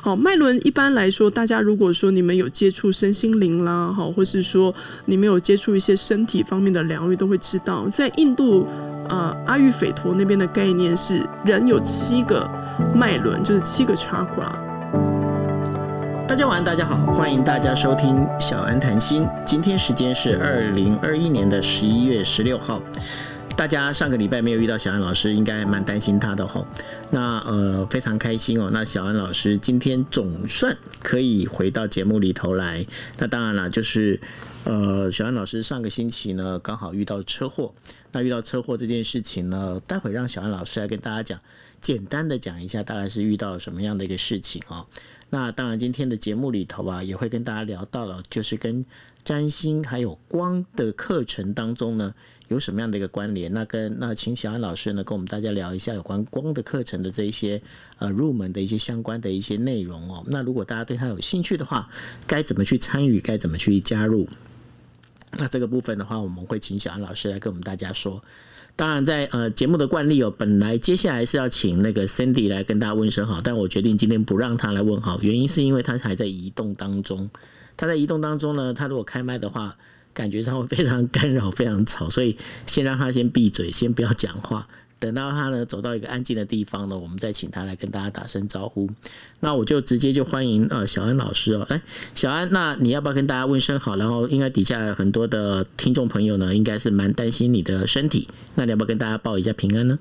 好，脉轮一般来说，大家如果说你们有接触身心灵啦，好，或是说你们有接触一些身体方面的疗愈，都会知道，在印度啊阿育吠陀那边的概念是人有七个脉轮，就是七个 chakra。大家晚安，大家好，欢迎大家收听小安谈心。今天时间是二零二一年的十一月十六号。大家上个礼拜没有遇到小安老师，应该蛮担心他的吼。那呃非常开心哦。那小安老师今天总算可以回到节目里头来。那当然了，就是呃小安老师上个星期呢刚好遇到车祸。那遇到车祸这件事情呢，待会让小安老师来跟大家讲，简单的讲一下大概是遇到什么样的一个事情哦。那当然今天的节目里头啊，也会跟大家聊到了，就是跟占星还有光的课程当中呢。有什么样的一个关联？那跟那请小安老师呢，跟我们大家聊一下有关光的课程的这一些呃入门的一些相关的一些内容哦。那如果大家对他有兴趣的话，该怎么去参与？该怎么去加入？那这个部分的话，我们会请小安老师来跟我们大家说。当然，在呃节目的惯例哦，本来接下来是要请那个 Cindy 来跟大家问声好，但我决定今天不让他来问好，原因是因为他还在移动当中。他在移动当中呢，他如果开麦的话。感觉上会非常干扰，非常吵，所以先让他先闭嘴，先不要讲话。等到他呢走到一个安静的地方呢，我们再请他来跟大家打声招呼。那我就直接就欢迎呃小安老师哦，哎，小安，那你要不要跟大家问声好？然后应该底下很多的听众朋友呢，应该是蛮担心你的身体，那你要不要跟大家报一下平安呢？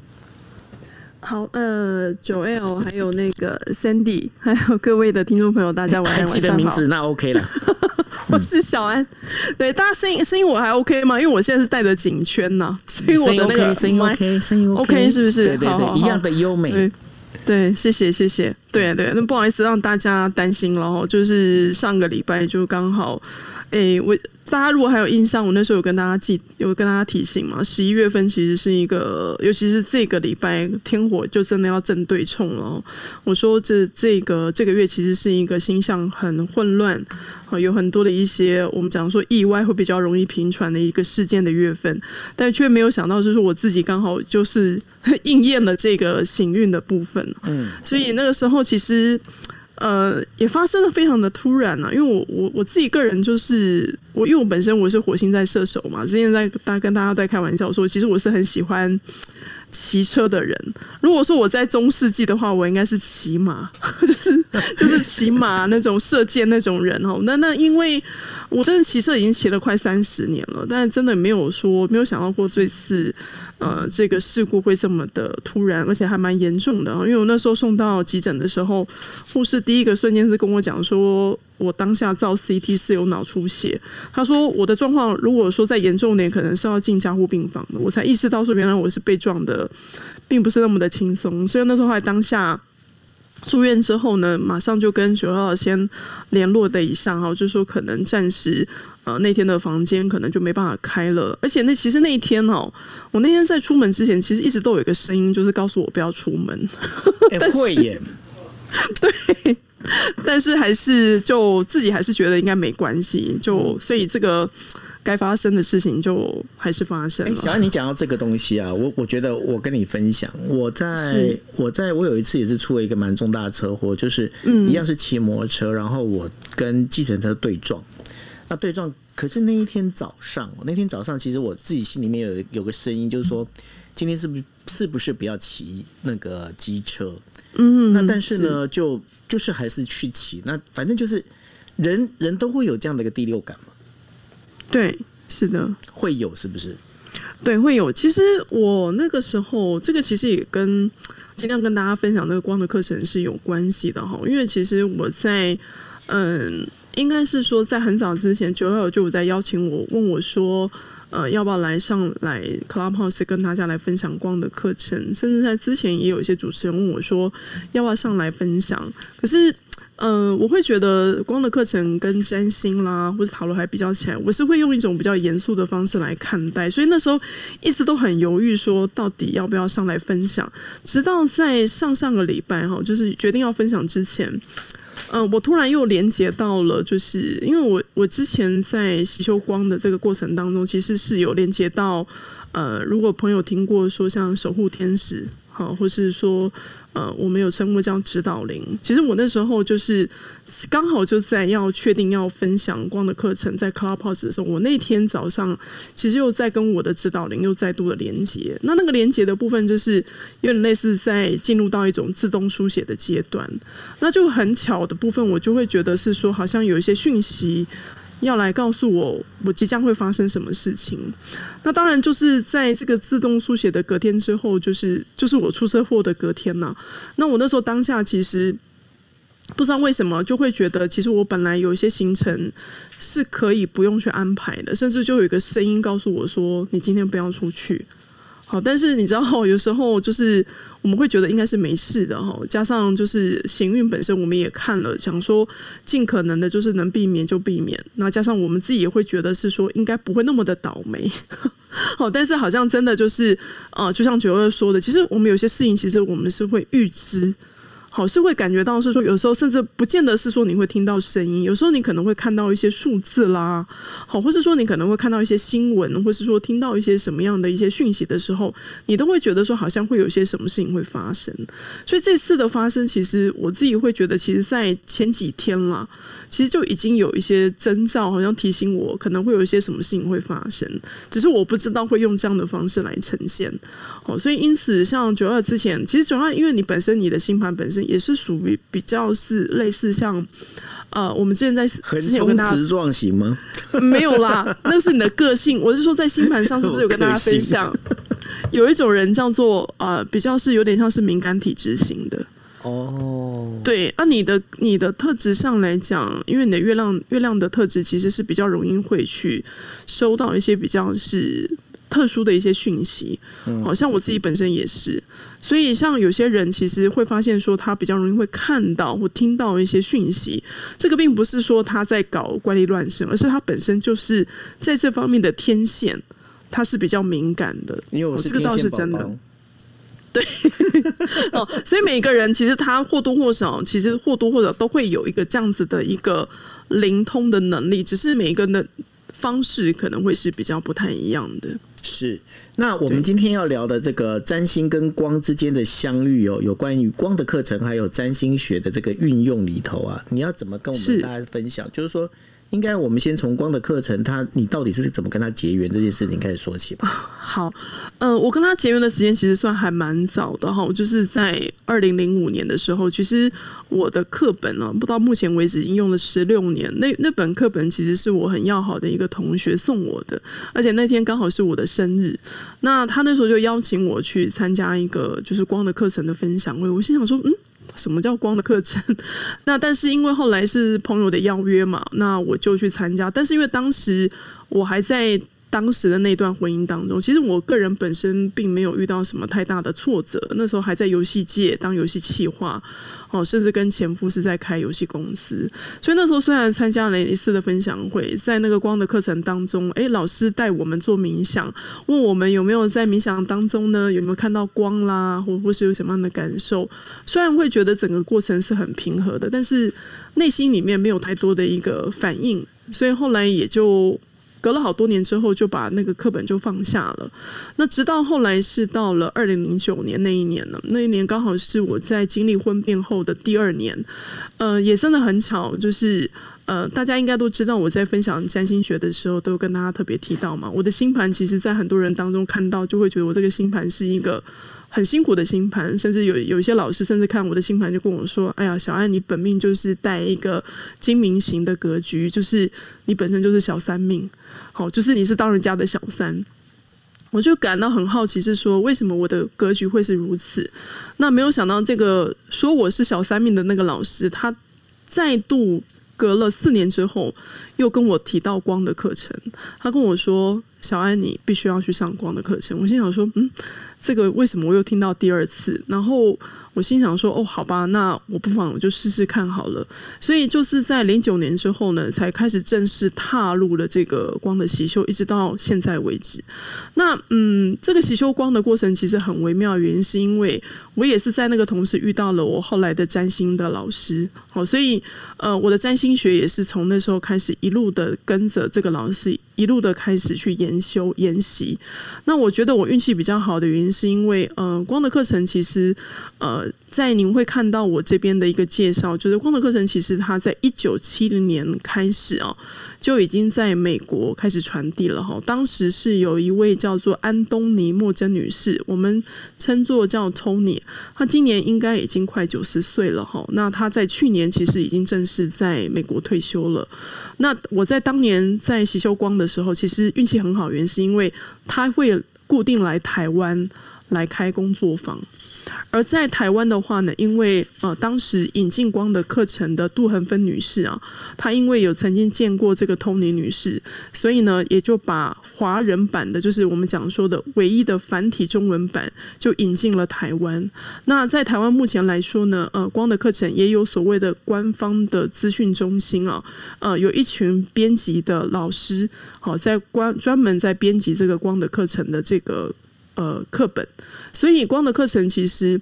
好，呃，九 L 还有那个 Sandy，还有各位的听众朋友，大家晚上好。记得名字那 OK 了。我是小安，对大家声音声音我还 OK 吗？因为我现在是戴着颈圈呐，所以我的那个声音 OK，声音 OK 是不是？对对对，一样的优美。对，谢谢谢谢。对对，那不好意思让大家担心了哦，就是上个礼拜就刚好，哎我。大家如果还有印象，我那时候有跟大家记，有跟大家提醒嘛。十一月份其实是一个，尤其是这个礼拜天火就真的要正对冲了。我说这这个这个月其实是一个星象很混乱，有很多的一些我们讲说意外会比较容易频传的一个事件的月份，但却没有想到就是我自己刚好就是 应验了这个行运的部分。嗯，所以那个时候其实。呃，也发生的非常的突然呢，因为我我我自己个人就是我，因为我本身我是火星在射手嘛，之前在大跟大家在开玩笑说，其实我是很喜欢骑车的人。如果说我在中世纪的话，我应该是骑马，就是就是骑马那种射箭那种人哦。那那因为。我真的骑车已经骑了快三十年了，但是真的没有说没有想到过这次，呃，这个事故会这么的突然，而且还蛮严重的。因为我那时候送到急诊的时候，护士第一个瞬间是跟我讲说，我当下照 CT 是有脑出血。他说我的状况如果说再严重点，可能是要进加护病房的。我才意识到说，原来我是被撞的，并不是那么的轻松。所以那时候还当下。住院之后呢，马上就跟九号先联络的以上哈，就说可能暂时呃那天的房间可能就没办法开了，而且那其实那一天哦，我那天在出门之前，其实一直都有一个声音，就是告诉我不要出门。会耶，对，但是还是就自己还是觉得应该没关系，就所以这个。该发生的事情就还是发生了。小安，你讲到这个东西啊，我我觉得我跟你分享，我在我在我有一次也是出了一个蛮重大的车祸，就是一样是骑摩托车，然后我跟计程车对撞。那对撞，可是那一天早上，那天早上其实我自己心里面有有个声音，就是说今天是不是是不是不要骑那个机车？嗯，那但是呢，就就是还是去骑。那反正就是人人都会有这样的一个第六感嘛。对，是的，会有是不是？对，会有。其实我那个时候，这个其实也跟尽量跟大家分享那个光的课程是有关系的哈。因为其实我在嗯，应该是说在很早之前，九幺就有在邀请我，问我说，呃，要不要来上来 Clubhouse 跟大家来分享光的课程？甚至在之前也有一些主持人问我说，要不要上来分享？可是。嗯，我会觉得光的课程跟占星啦，或者塔罗还比较起来，我是会用一种比较严肃的方式来看待，所以那时候一直都很犹豫，说到底要不要上来分享。直到在上上个礼拜哈，就是决定要分享之前，嗯，我突然又连接到了，就是因为我我之前在洗修光的这个过程当中，其实是有连接到，呃，如果朋友听过说像守护天使，好，或是说。呃，我们有称呼叫指导灵。其实我那时候就是刚好就在要确定要分享光的课程在 Clubhouse 的时候，我那天早上其实又在跟我的指导灵又再度的连接。那那个连接的部分就是有点类似在进入到一种自动书写的阶段。那就很巧的部分，我就会觉得是说，好像有一些讯息。要来告诉我，我即将会发生什么事情。那当然就是在这个自动书写的隔天之后，就是就是我出车祸的隔天呐。那我那时候当下其实不知道为什么，就会觉得其实我本来有一些行程是可以不用去安排的，甚至就有一个声音告诉我说：“你今天不要出去。”好，但是你知道，有时候就是我们会觉得应该是没事的哈。加上就是行运本身，我们也看了，想说尽可能的，就是能避免就避免。那加上我们自己也会觉得是说，应该不会那么的倒霉。好，但是好像真的就是啊，就像九二说的，其实我们有些事情，其实我们是会预知。好是会感觉到是说，有时候甚至不见得是说你会听到声音，有时候你可能会看到一些数字啦，好，或是说你可能会看到一些新闻，或是说听到一些什么样的一些讯息的时候，你都会觉得说好像会有一些什么事情会发生。所以这次的发生，其实我自己会觉得，其实在前几天啦。其实就已经有一些征兆，好像提醒我可能会有一些什么事情会发生，只是我不知道会用这样的方式来呈现。好，所以因此像九二之前，其实九二因为你本身你的星盘本身也是属于比较是类似像呃，我们之前在横冲直撞型吗？没有啦，那是你的个性。我是说在星盘上是不是有跟大家分享，有一种人叫做呃，比较是有点像是敏感体质型的。哦，对，那你的你的特质上来讲，因为你的月亮月亮的特质其实是比较容易会去收到一些比较是特殊的一些讯息，好像我自己本身也是，所以像有些人其实会发现说他比较容易会看到或听到一些讯息，这个并不是说他在搞怪力乱神，而是他本身就是在这方面的天线，他是比较敏感的，因为我是这个倒是真的。对，哦，所以每个人其实他或多或少，其实或多或少都会有一个这样子的一个灵通的能力，只是每一个的方式可能会是比较不太一样的。是，那我们今天要聊的这个占星跟光之间的相遇哦，有关于光的课程，还有占星学的这个运用里头啊，你要怎么跟我们大家分享？就是说。应该我们先从光的课程，他你到底是怎么跟他结缘这件事情开始说起吧。好，呃，我跟他结缘的时间其实算还蛮早的哈，就是在二零零五年的时候，其实我的课本呢，不到目前为止已经用了十六年。那那本课本其实是我很要好的一个同学送我的，而且那天刚好是我的生日，那他那时候就邀请我去参加一个就是光的课程的分享会，我心想说，嗯。什么叫光的课程？那但是因为后来是朋友的邀约嘛，那我就去参加。但是因为当时我还在当时的那段婚姻当中，其实我个人本身并没有遇到什么太大的挫折。那时候还在游戏界当游戏企划。哦，甚至跟前夫是在开游戏公司，所以那时候虽然参加了一次的分享会，在那个光的课程当中，哎，老师带我们做冥想，问我们有没有在冥想当中呢，有没有看到光啦，或或是有什么样的感受？虽然会觉得整个过程是很平和的，但是内心里面没有太多的一个反应，所以后来也就。隔了好多年之后，就把那个课本就放下了。那直到后来是到了二零零九年那一年了，那一年刚好是我在经历婚变后的第二年。呃，也真的很巧，就是呃，大家应该都知道，我在分享占星学的时候，都跟大家特别提到嘛。我的星盘其实，在很多人当中看到，就会觉得我这个星盘是一个。很辛苦的星盘，甚至有有一些老师甚至看我的星盘就跟我说：“哎呀，小艾，你本命就是带一个精明型的格局，就是你本身就是小三命，好，就是你是当人家的小三。”我就感到很好奇，是说为什么我的格局会是如此？那没有想到，这个说我是小三命的那个老师，他再度隔了四年之后，又跟我提到光的课程。他跟我说：“小安，你必须要去上光的课程。”我心想说：“嗯。”这个为什么我又听到第二次？然后。我心想说：“哦，好吧，那我不妨我就试试看好了。”所以就是在零九年之后呢，才开始正式踏入了这个光的习修，一直到现在为止。那嗯，这个习修光的过程其实很微妙，原因是因为我也是在那个同时遇到了我后来的占星的老师。好，所以呃，我的占星学也是从那时候开始一路的跟着这个老师，一路的开始去研修研习。那我觉得我运气比较好的原因是因为呃，光的课程其实呃，在您会看到我这边的一个介绍，就是光的课程其实它在一九七零年开始啊。就已经在美国开始传递了哈。当时是有一位叫做安东尼莫珍女士，我们称作叫 Tony，她今年应该已经快九十岁了哈。那她在去年其实已经正式在美国退休了。那我在当年在喜修光的时候，其实运气很好，原因是因为她会固定来台湾来开工作坊。而在台湾的话呢，因为呃当时引进光的课程的杜恒芬女士啊，她因为有曾经见过这个 Tony 女士，所以呢也就把华人版的，就是我们讲说的唯一的繁体中文版，就引进了台湾。那在台湾目前来说呢，呃光的课程也有所谓的官方的资讯中心啊，呃有一群编辑的老师，好在关专门在编辑这个光的课程的这个。呃，课本，所以光的课程其实，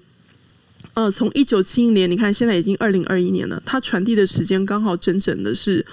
呃，从一九七一年，你看现在已经二零二一年了，它传递的时间刚好整整的是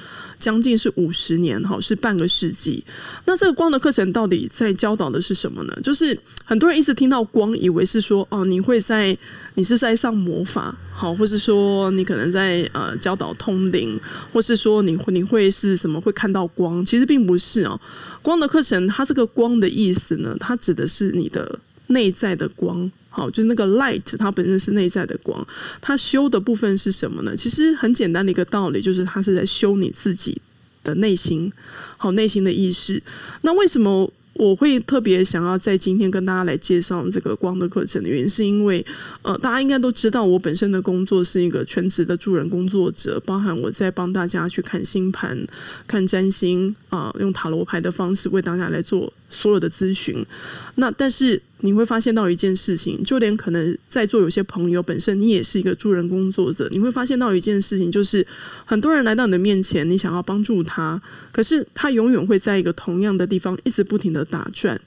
将近是五十年，哈，是半个世纪。那这个光的课程到底在教导的是什么呢？就是很多人一直听到光，以为是说哦，你会在你是在上魔法，好，或是说你可能在呃教导通灵，或是说你会你会是什么会看到光？其实并不是哦。光的课程，它这个光的意思呢，它指的是你的内在的光，好，就那个 light，它本身是内在的光。它修的部分是什么呢？其实很简单的一个道理，就是它是在修你自己的内心，好，内心的意识。那为什么？我会特别想要在今天跟大家来介绍这个光的课程的原因，是因为呃，大家应该都知道，我本身的工作是一个全职的助人工作者，包含我在帮大家去看星盘、看占星啊，用塔罗牌的方式为大家来做。所有的咨询，那但是你会发现到一件事情，就连可能在座有些朋友本身你也是一个助人工作者，你会发现到一件事情，就是很多人来到你的面前，你想要帮助他，可是他永远会在一个同样的地方一直不停的打转。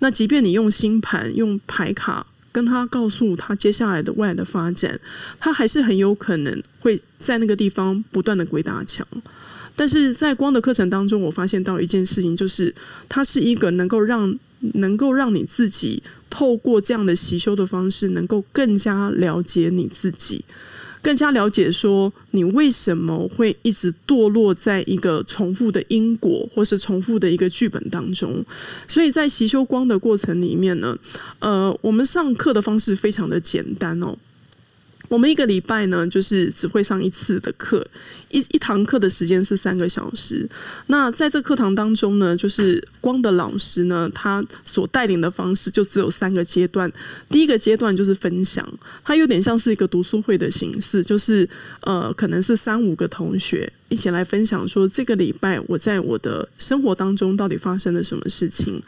那即便你用星盘、用牌卡跟他告诉他接下来的未来的发展，他还是很有可能会在那个地方不断的鬼打墙。但是在光的课程当中，我发现到一件事情，就是它是一个能够让能够让你自己透过这样的习修的方式，能够更加了解你自己，更加了解说你为什么会一直堕落在一个重复的因果，或是重复的一个剧本当中。所以在习修光的过程里面呢，呃，我们上课的方式非常的简单哦。我们一个礼拜呢，就是只会上一次的课，一一堂课的时间是三个小时。那在这课堂当中呢，就是光的老师呢，他所带领的方式就只有三个阶段。第一个阶段就是分享，它有点像是一个读书会的形式，就是呃，可能是三五个同学一起来分享，说这个礼拜我在我的生活当中到底发生了什么事情。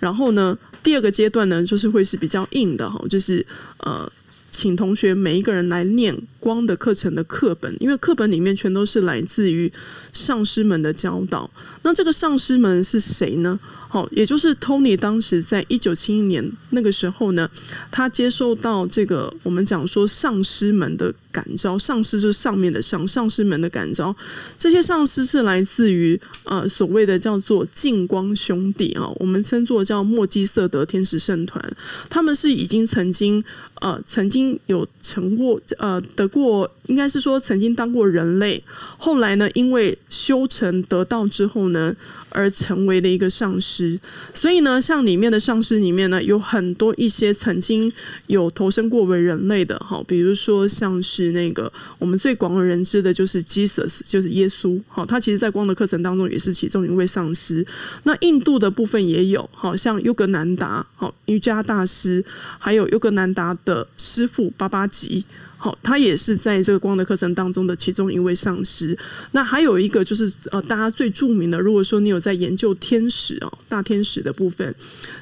然后呢，第二个阶段呢，就是会是比较硬的哈，就是呃。请同学每一个人来念光的课程的课本，因为课本里面全都是来自于上师们的教导。那这个上师们是谁呢？好，也就是 Tony 当时在一九七一年那个时候呢，他接受到这个我们讲说上师们的感召，上师就是上面的上，上师们的感召。这些上师是来自于呃所谓的叫做净光兄弟啊，我们称作叫莫基瑟德天使圣团，他们是已经曾经呃曾经有成过呃得过，应该是说曾经当过人类，后来呢因为修成得道之后呢。而成为了一个上师，所以呢，像里面的上师里面呢，有很多一些曾经有投身过为人类的，哈，比如说像是那个我们最广为人知的就是 Jesus，就是耶稣，好，他其实在光的课程当中也是其中一位上师。那印度的部分也有，好像优格南达，好瑜伽大师，还有优格南达的师傅巴巴吉。好，他也是在这个光的课程当中的其中一位上师。那还有一个就是呃，大家最著名的，如果说你有在研究天使哦，大天使的部分，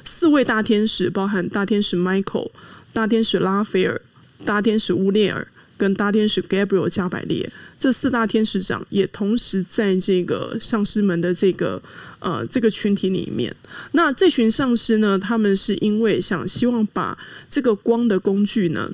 四位大天使包含大天使 Michael、大天使拉斐尔、大天使乌列尔跟大天使 Gabriel 加百列，这四大天使长也同时在这个上师们的这个呃这个群体里面。那这群上师呢，他们是因为想希望把这个光的工具呢。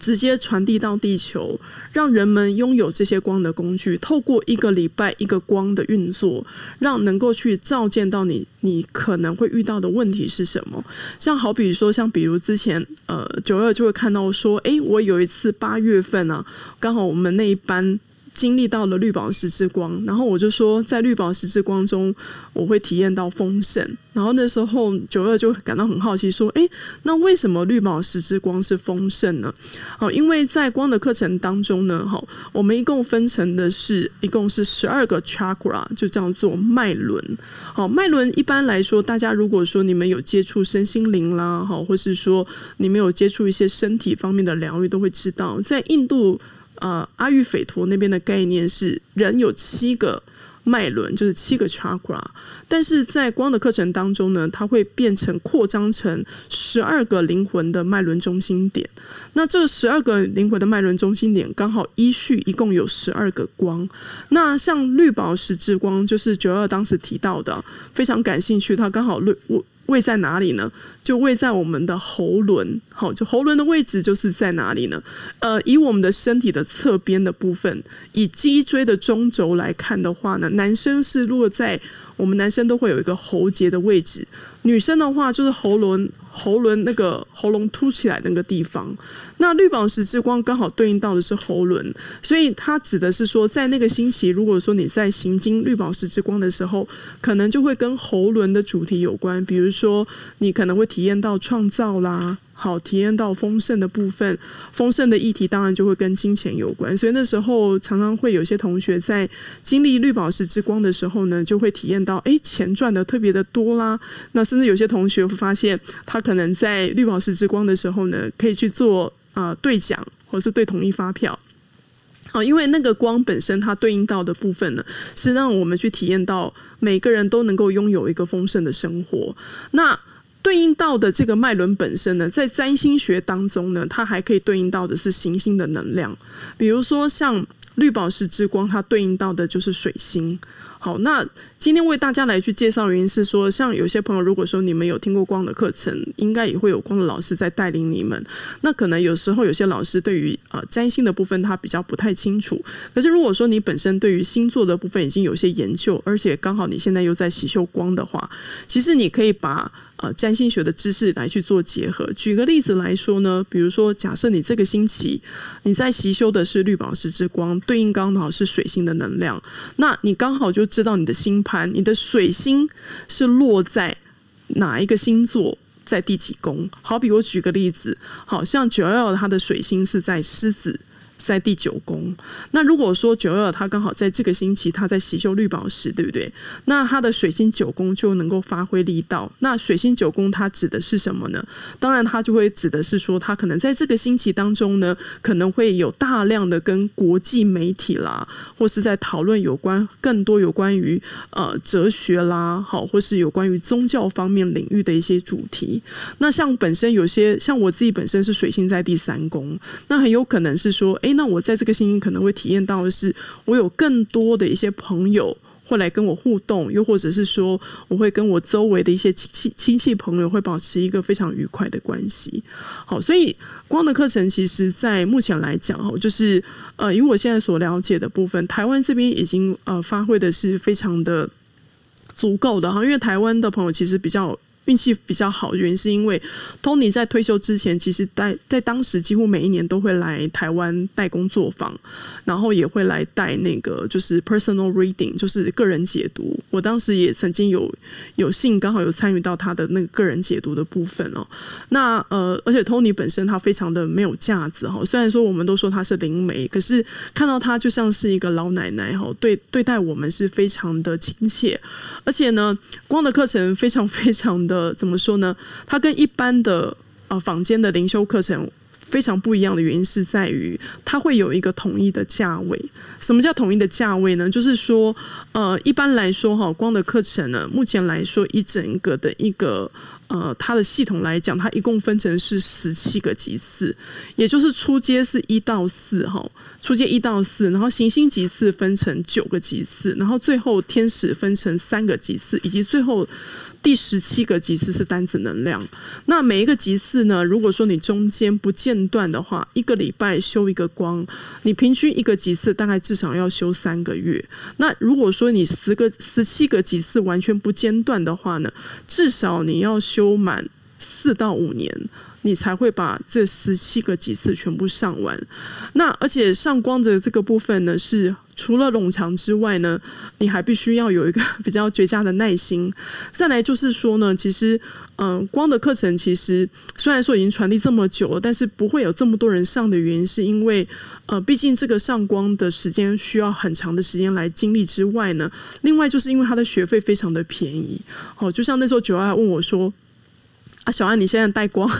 直接传递到地球，让人们拥有这些光的工具，透过一个礼拜一个光的运作，让能够去照见到你，你可能会遇到的问题是什么？像好比说，像比如之前呃九二就会看到说，诶，我有一次八月份啊，刚好我们那一班。经历到了绿宝石之光，然后我就说，在绿宝石之光中，我会体验到丰盛。然后那时候九二就感到很好奇，说：“诶，那为什么绿宝石之光是丰盛呢？”哦，因为在光的课程当中呢，哈，我们一共分成的是一共是十二个 chakra，就叫做脉轮。好，脉轮一般来说，大家如果说你们有接触身心灵啦，哈，或是说你们有接触一些身体方面的疗愈，都会知道，在印度。呃，阿育吠陀那边的概念是人有七个脉轮，就是七个 chakra，但是在光的课程当中呢，它会变成扩张成十二个灵魂的脉轮中心点。那这十二个灵魂的脉轮中心点刚好依序一共有十二个光。那像绿宝石之光，就是九二当时提到的，非常感兴趣，它刚好绿我。位在哪里呢？就位在我们的喉轮，好，就喉轮的位置就是在哪里呢？呃，以我们的身体的侧边的部分，以脊椎的中轴来看的话呢，男生是落在我们男生都会有一个喉结的位置，女生的话就是喉轮，喉轮那个喉咙凸起来那个地方。那绿宝石之光刚好对应到的是喉轮，所以它指的是说，在那个星期，如果说你在行经绿宝石之光的时候，可能就会跟喉轮的主题有关。比如说，你可能会体验到创造啦，好，体验到丰盛的部分，丰盛的议题当然就会跟金钱有关。所以那时候常常会有些同学在经历绿宝石之光的时候呢，就会体验到，哎，钱赚的特别的多啦。那甚至有些同学会发现，他可能在绿宝石之光的时候呢，可以去做。啊，兑奖或是兑统一发票，好，因为那个光本身它对应到的部分呢，是让我们去体验到每个人都能够拥有一个丰盛的生活。那对应到的这个脉轮本身呢，在占星学当中呢，它还可以对应到的是行星的能量，比如说像绿宝石之光，它对应到的就是水星。好，那今天为大家来去介绍原因是说，像有些朋友，如果说你们有听过光的课程，应该也会有光的老师在带领你们。那可能有时候有些老师对于呃占星的部分他比较不太清楚。可是如果说你本身对于星座的部分已经有些研究，而且刚好你现在又在洗修光的话，其实你可以把。呃，占星学的知识来去做结合。举个例子来说呢，比如说，假设你这个星期你在习修的是绿宝石之光，对应刚好是水星的能量，那你刚好就知道你的星盘，你的水星是落在哪一个星座，在第几宫。好比我举个例子，好像九幺它的水星是在狮子。在第九宫，那如果说九二他刚好在这个星期他在习修绿宝石，对不对？那他的水星九宫就能够发挥力道。那水星九宫它指的是什么呢？当然，它就会指的是说，他可能在这个星期当中呢，可能会有大量的跟国际媒体啦，或是在讨论有关更多有关于呃哲学啦，好，或是有关于宗教方面领域的一些主题。那像本身有些像我自己本身是水星在第三宫，那很有可能是说，哎。那我在这个星星可能会体验到的是，我有更多的一些朋友会来跟我互动，又或者是说，我会跟我周围的一些亲戚亲戚朋友会保持一个非常愉快的关系。好，所以光的课程其实，在目前来讲，哦，就是呃，以我现在所了解的部分，台湾这边已经呃发挥的是非常的足够的哈，因为台湾的朋友其实比较。运气比较好，原因是因为 Tony 在退休之前，其实在在当时几乎每一年都会来台湾带工作坊，然后也会来带那个就是 personal reading，就是个人解读。我当时也曾经有有幸刚好有参与到他的那个个人解读的部分哦。那呃，而且 Tony 本身他非常的没有架子哈，虽然说我们都说他是灵媒，可是看到他就像是一个老奶奶哈，对对待我们是非常的亲切，而且呢，光的课程非常非常的。怎么说呢？它跟一般的呃坊间的灵修课程非常不一样的原因是在于，它会有一个统一的价位。什么叫统一的价位呢？就是说，呃，一般来说哈，光的课程呢，目前来说一整个的一个。呃，它的系统来讲，它一共分成是十七个级次，也就是初阶是一到四哈，初阶一到四，然后行星级次分成九个级次，然后最后天使分成三个级次，以及最后第十七个级次是单子能量。那每一个级次呢，如果说你中间不间断的话，一个礼拜修一个光，你平均一个级次大概至少要修三个月。那如果说你十个、十七个级次完全不间断的话呢，至少你要修满四到五年。你才会把这十七个几次全部上完。那而且上光的这个部分呢，是除了冗长之外呢，你还必须要有一个比较绝佳的耐心。再来就是说呢，其实嗯，光的课程其实虽然说已经传递这么久了，但是不会有这么多人上的原因，是因为呃，毕竟这个上光的时间需要很长的时间来经历之外呢，另外就是因为它的学费非常的便宜。哦，就像那时候九二问我说。小安，你现在带光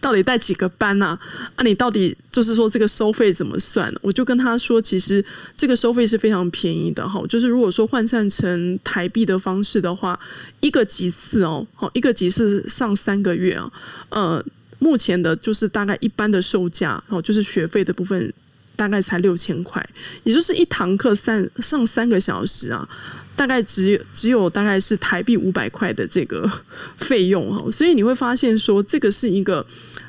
到底带几个班呐？啊，你到底就是说这个收费怎么算？我就跟他说，其实这个收费是非常便宜的哈。就是如果说换算成台币的方式的话，一个级次哦，好，一个级次上三个月啊，呃，目前的就是大概一般的售价哦，就是学费的部分大概才六千块，也就是一堂课三上三个小时啊。大概只有只有大概是台币五百块的这个费用哈，所以你会发现说这个是一个。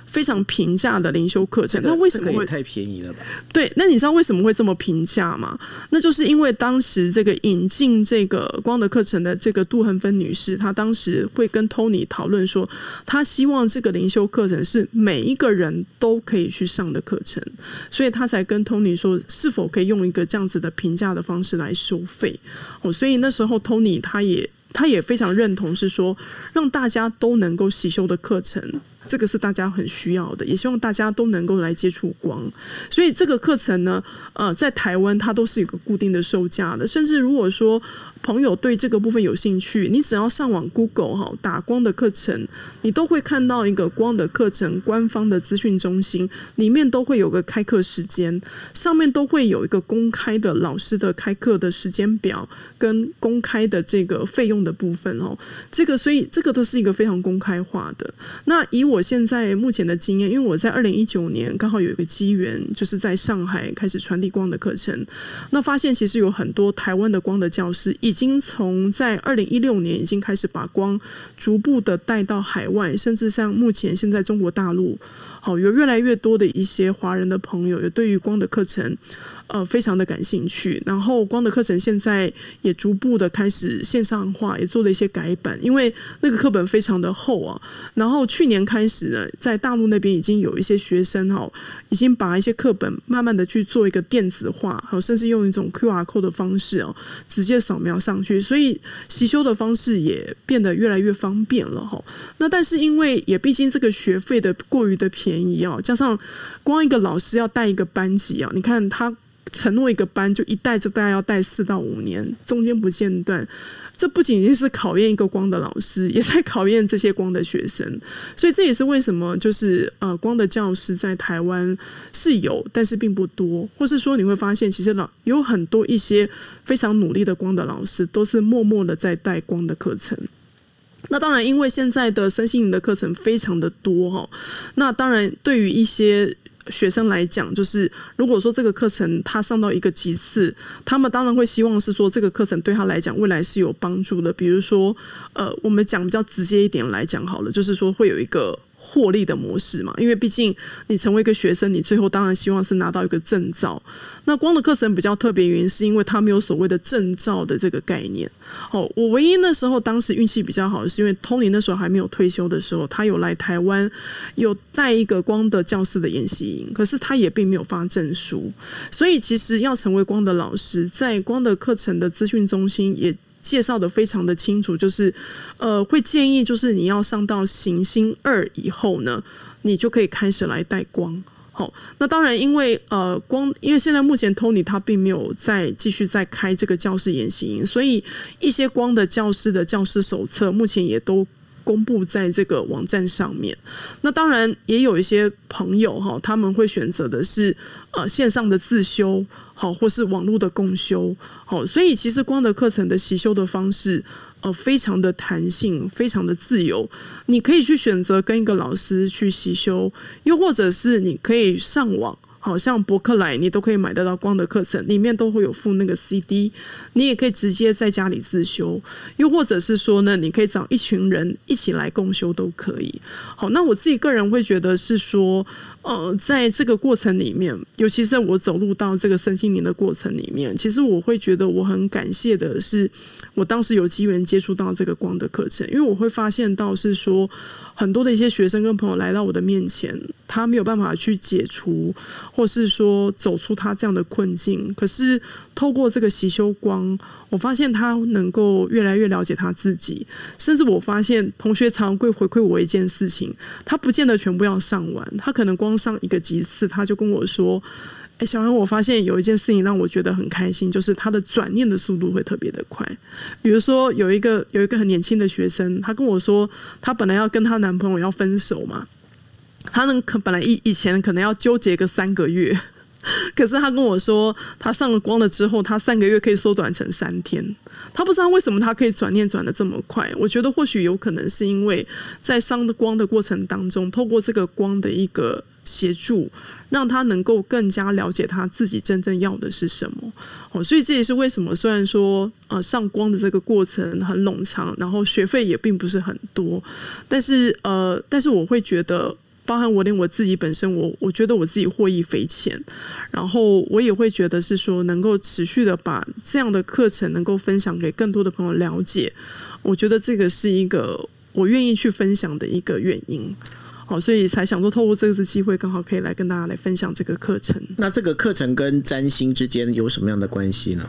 非常平价的灵修课程，那为什么会太便宜了吧？对，那你知道为什么会这么平价吗？那就是因为当时这个引进这个光的课程的这个杜恒芬女士，她当时会跟 Tony 讨论说，她希望这个灵修课程是每一个人都可以去上的课程，所以她才跟 Tony 说，是否可以用一个这样子的平价的方式来收费。哦，所以那时候 Tony 他也他也非常认同，是说让大家都能够习修的课程。这个是大家很需要的，也希望大家都能够来接触光。所以这个课程呢，呃，在台湾它都是有个固定的售价的。甚至如果说朋友对这个部分有兴趣，你只要上网 Google 哈打光的课程，你都会看到一个光的课程官方的资讯中心，里面都会有个开课时间，上面都会有一个公开的老师的开课的时间表跟公开的这个费用的部分哦。这个所以这个都是一个非常公开化的。那以我。我现在目前的经验，因为我在二零一九年刚好有一个机缘，就是在上海开始传递光的课程。那发现其实有很多台湾的光的教师，已经从在二零一六年已经开始把光逐步的带到海外，甚至像目前现在中国大陆，好有越来越多的一些华人的朋友，有对于光的课程。呃，非常的感兴趣。然后光的课程现在也逐步的开始线上化，也做了一些改版，因为那个课本非常的厚啊。然后去年开始呢，在大陆那边已经有一些学生哦，已经把一些课本慢慢的去做一个电子化，好甚至用一种 Q R code 的方式哦，直接扫描上去，所以习修的方式也变得越来越方便了哈。那但是因为也毕竟这个学费的过于的便宜哦，加上光一个老师要带一个班级啊，你看他。承诺一个班就一带就大概要带四到五年，中间不间断。这不仅仅是考验一个光的老师，也在考验这些光的学生。所以这也是为什么就是呃光的教师在台湾是有，但是并不多。或是说你会发现，其实老有很多一些非常努力的光的老师，都是默默的在带光的课程。那当然，因为现在的身心灵的课程非常的多哈。那当然，对于一些。学生来讲，就是如果说这个课程他上到一个级次，他们当然会希望是说这个课程对他来讲未来是有帮助的。比如说，呃，我们讲比较直接一点来讲好了，就是说会有一个。获利的模式嘛，因为毕竟你成为一个学生，你最后当然希望是拿到一个证照。那光的课程比较特别原因，是因为它没有所谓的证照的这个概念。哦，我唯一那时候当时运气比较好，是因为 Tony 那时候还没有退休的时候，他有来台湾有带一个光的教师的研习营，可是他也并没有发证书。所以其实要成为光的老师，在光的课程的资讯中心也。介绍的非常的清楚，就是呃，会建议就是你要上到行星二以后呢，你就可以开始来带光。好，那当然因为呃光，因为现在目前 Tony 他并没有再继续再开这个教师研习营，所以一些光的教师的教师手册目前也都。公布在这个网站上面，那当然也有一些朋友哈，他们会选择的是呃线上的自修，好或是网络的共修，好，所以其实光的课程的习修的方式呃非常的弹性，非常的自由，你可以去选择跟一个老师去习修，又或者是你可以上网。好像博客来你都可以买得到光的课程，里面都会有附那个 CD，你也可以直接在家里自修，又或者是说呢，你可以找一群人一起来共修都可以。好，那我自己个人会觉得是说，呃，在这个过程里面，尤其是在我走入到这个身心灵的过程里面，其实我会觉得我很感谢的是，我当时有机缘接触到这个光的课程，因为我会发现到是说。很多的一些学生跟朋友来到我的面前，他没有办法去解除，或是说走出他这样的困境。可是透过这个习修光，我发现他能够越来越了解他自己。甚至我发现同学常会回馈我一件事情，他不见得全部要上完，他可能光上一个几次，他就跟我说。哎，小杨，我发现有一件事情让我觉得很开心，就是他的转念的速度会特别的快。比如说，有一个有一个很年轻的学生，他跟我说，他本来要跟她男朋友要分手嘛，他能可本来以以前可能要纠结个三个月，可是他跟我说，他上了光了之后，他三个月可以缩短成三天。他不知道为什么他可以转念转的这么快。我觉得或许有可能是因为在上的光的过程当中，透过这个光的一个协助。让他能够更加了解他自己真正要的是什么，哦，所以这也是为什么虽然说呃上光的这个过程很冗长，然后学费也并不是很多，但是呃，但是我会觉得，包含我连我自己本身，我我觉得我自己获益匪浅，然后我也会觉得是说能够持续的把这样的课程能够分享给更多的朋友了解，我觉得这个是一个我愿意去分享的一个原因。好，所以才想说，透过这次机会，刚好可以来跟大家来分享这个课程。那这个课程跟占星之间有什么样的关系呢？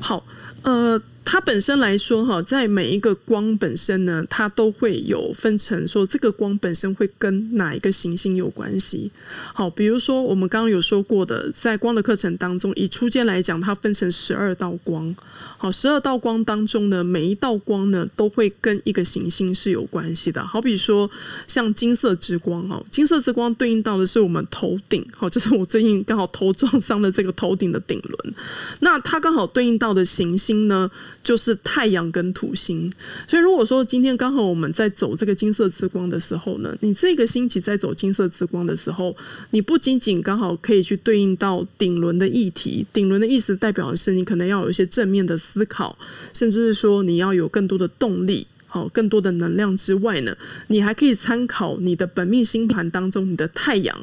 好，呃。它本身来说，哈，在每一个光本身呢，它都会有分成，说这个光本身会跟哪一个行星有关系。好，比如说我们刚刚有说过的，在光的课程当中，以初阶来讲，它分成十二道光。好，十二道光当中呢，每一道光呢，都会跟一个行星是有关系的。好比说，像金色之光，哦，金色之光对应到的是我们头顶，好，就是我最近刚好头撞伤的这个头顶的顶轮。那它刚好对应到的行星呢？就是太阳跟土星，所以如果说今天刚好我们在走这个金色之光的时候呢，你这个星期在走金色之光的时候，你不仅仅刚好可以去对应到顶轮的议题，顶轮的意思代表的是你可能要有一些正面的思考，甚至是说你要有更多的动力，好，更多的能量之外呢，你还可以参考你的本命星盘当中你的太阳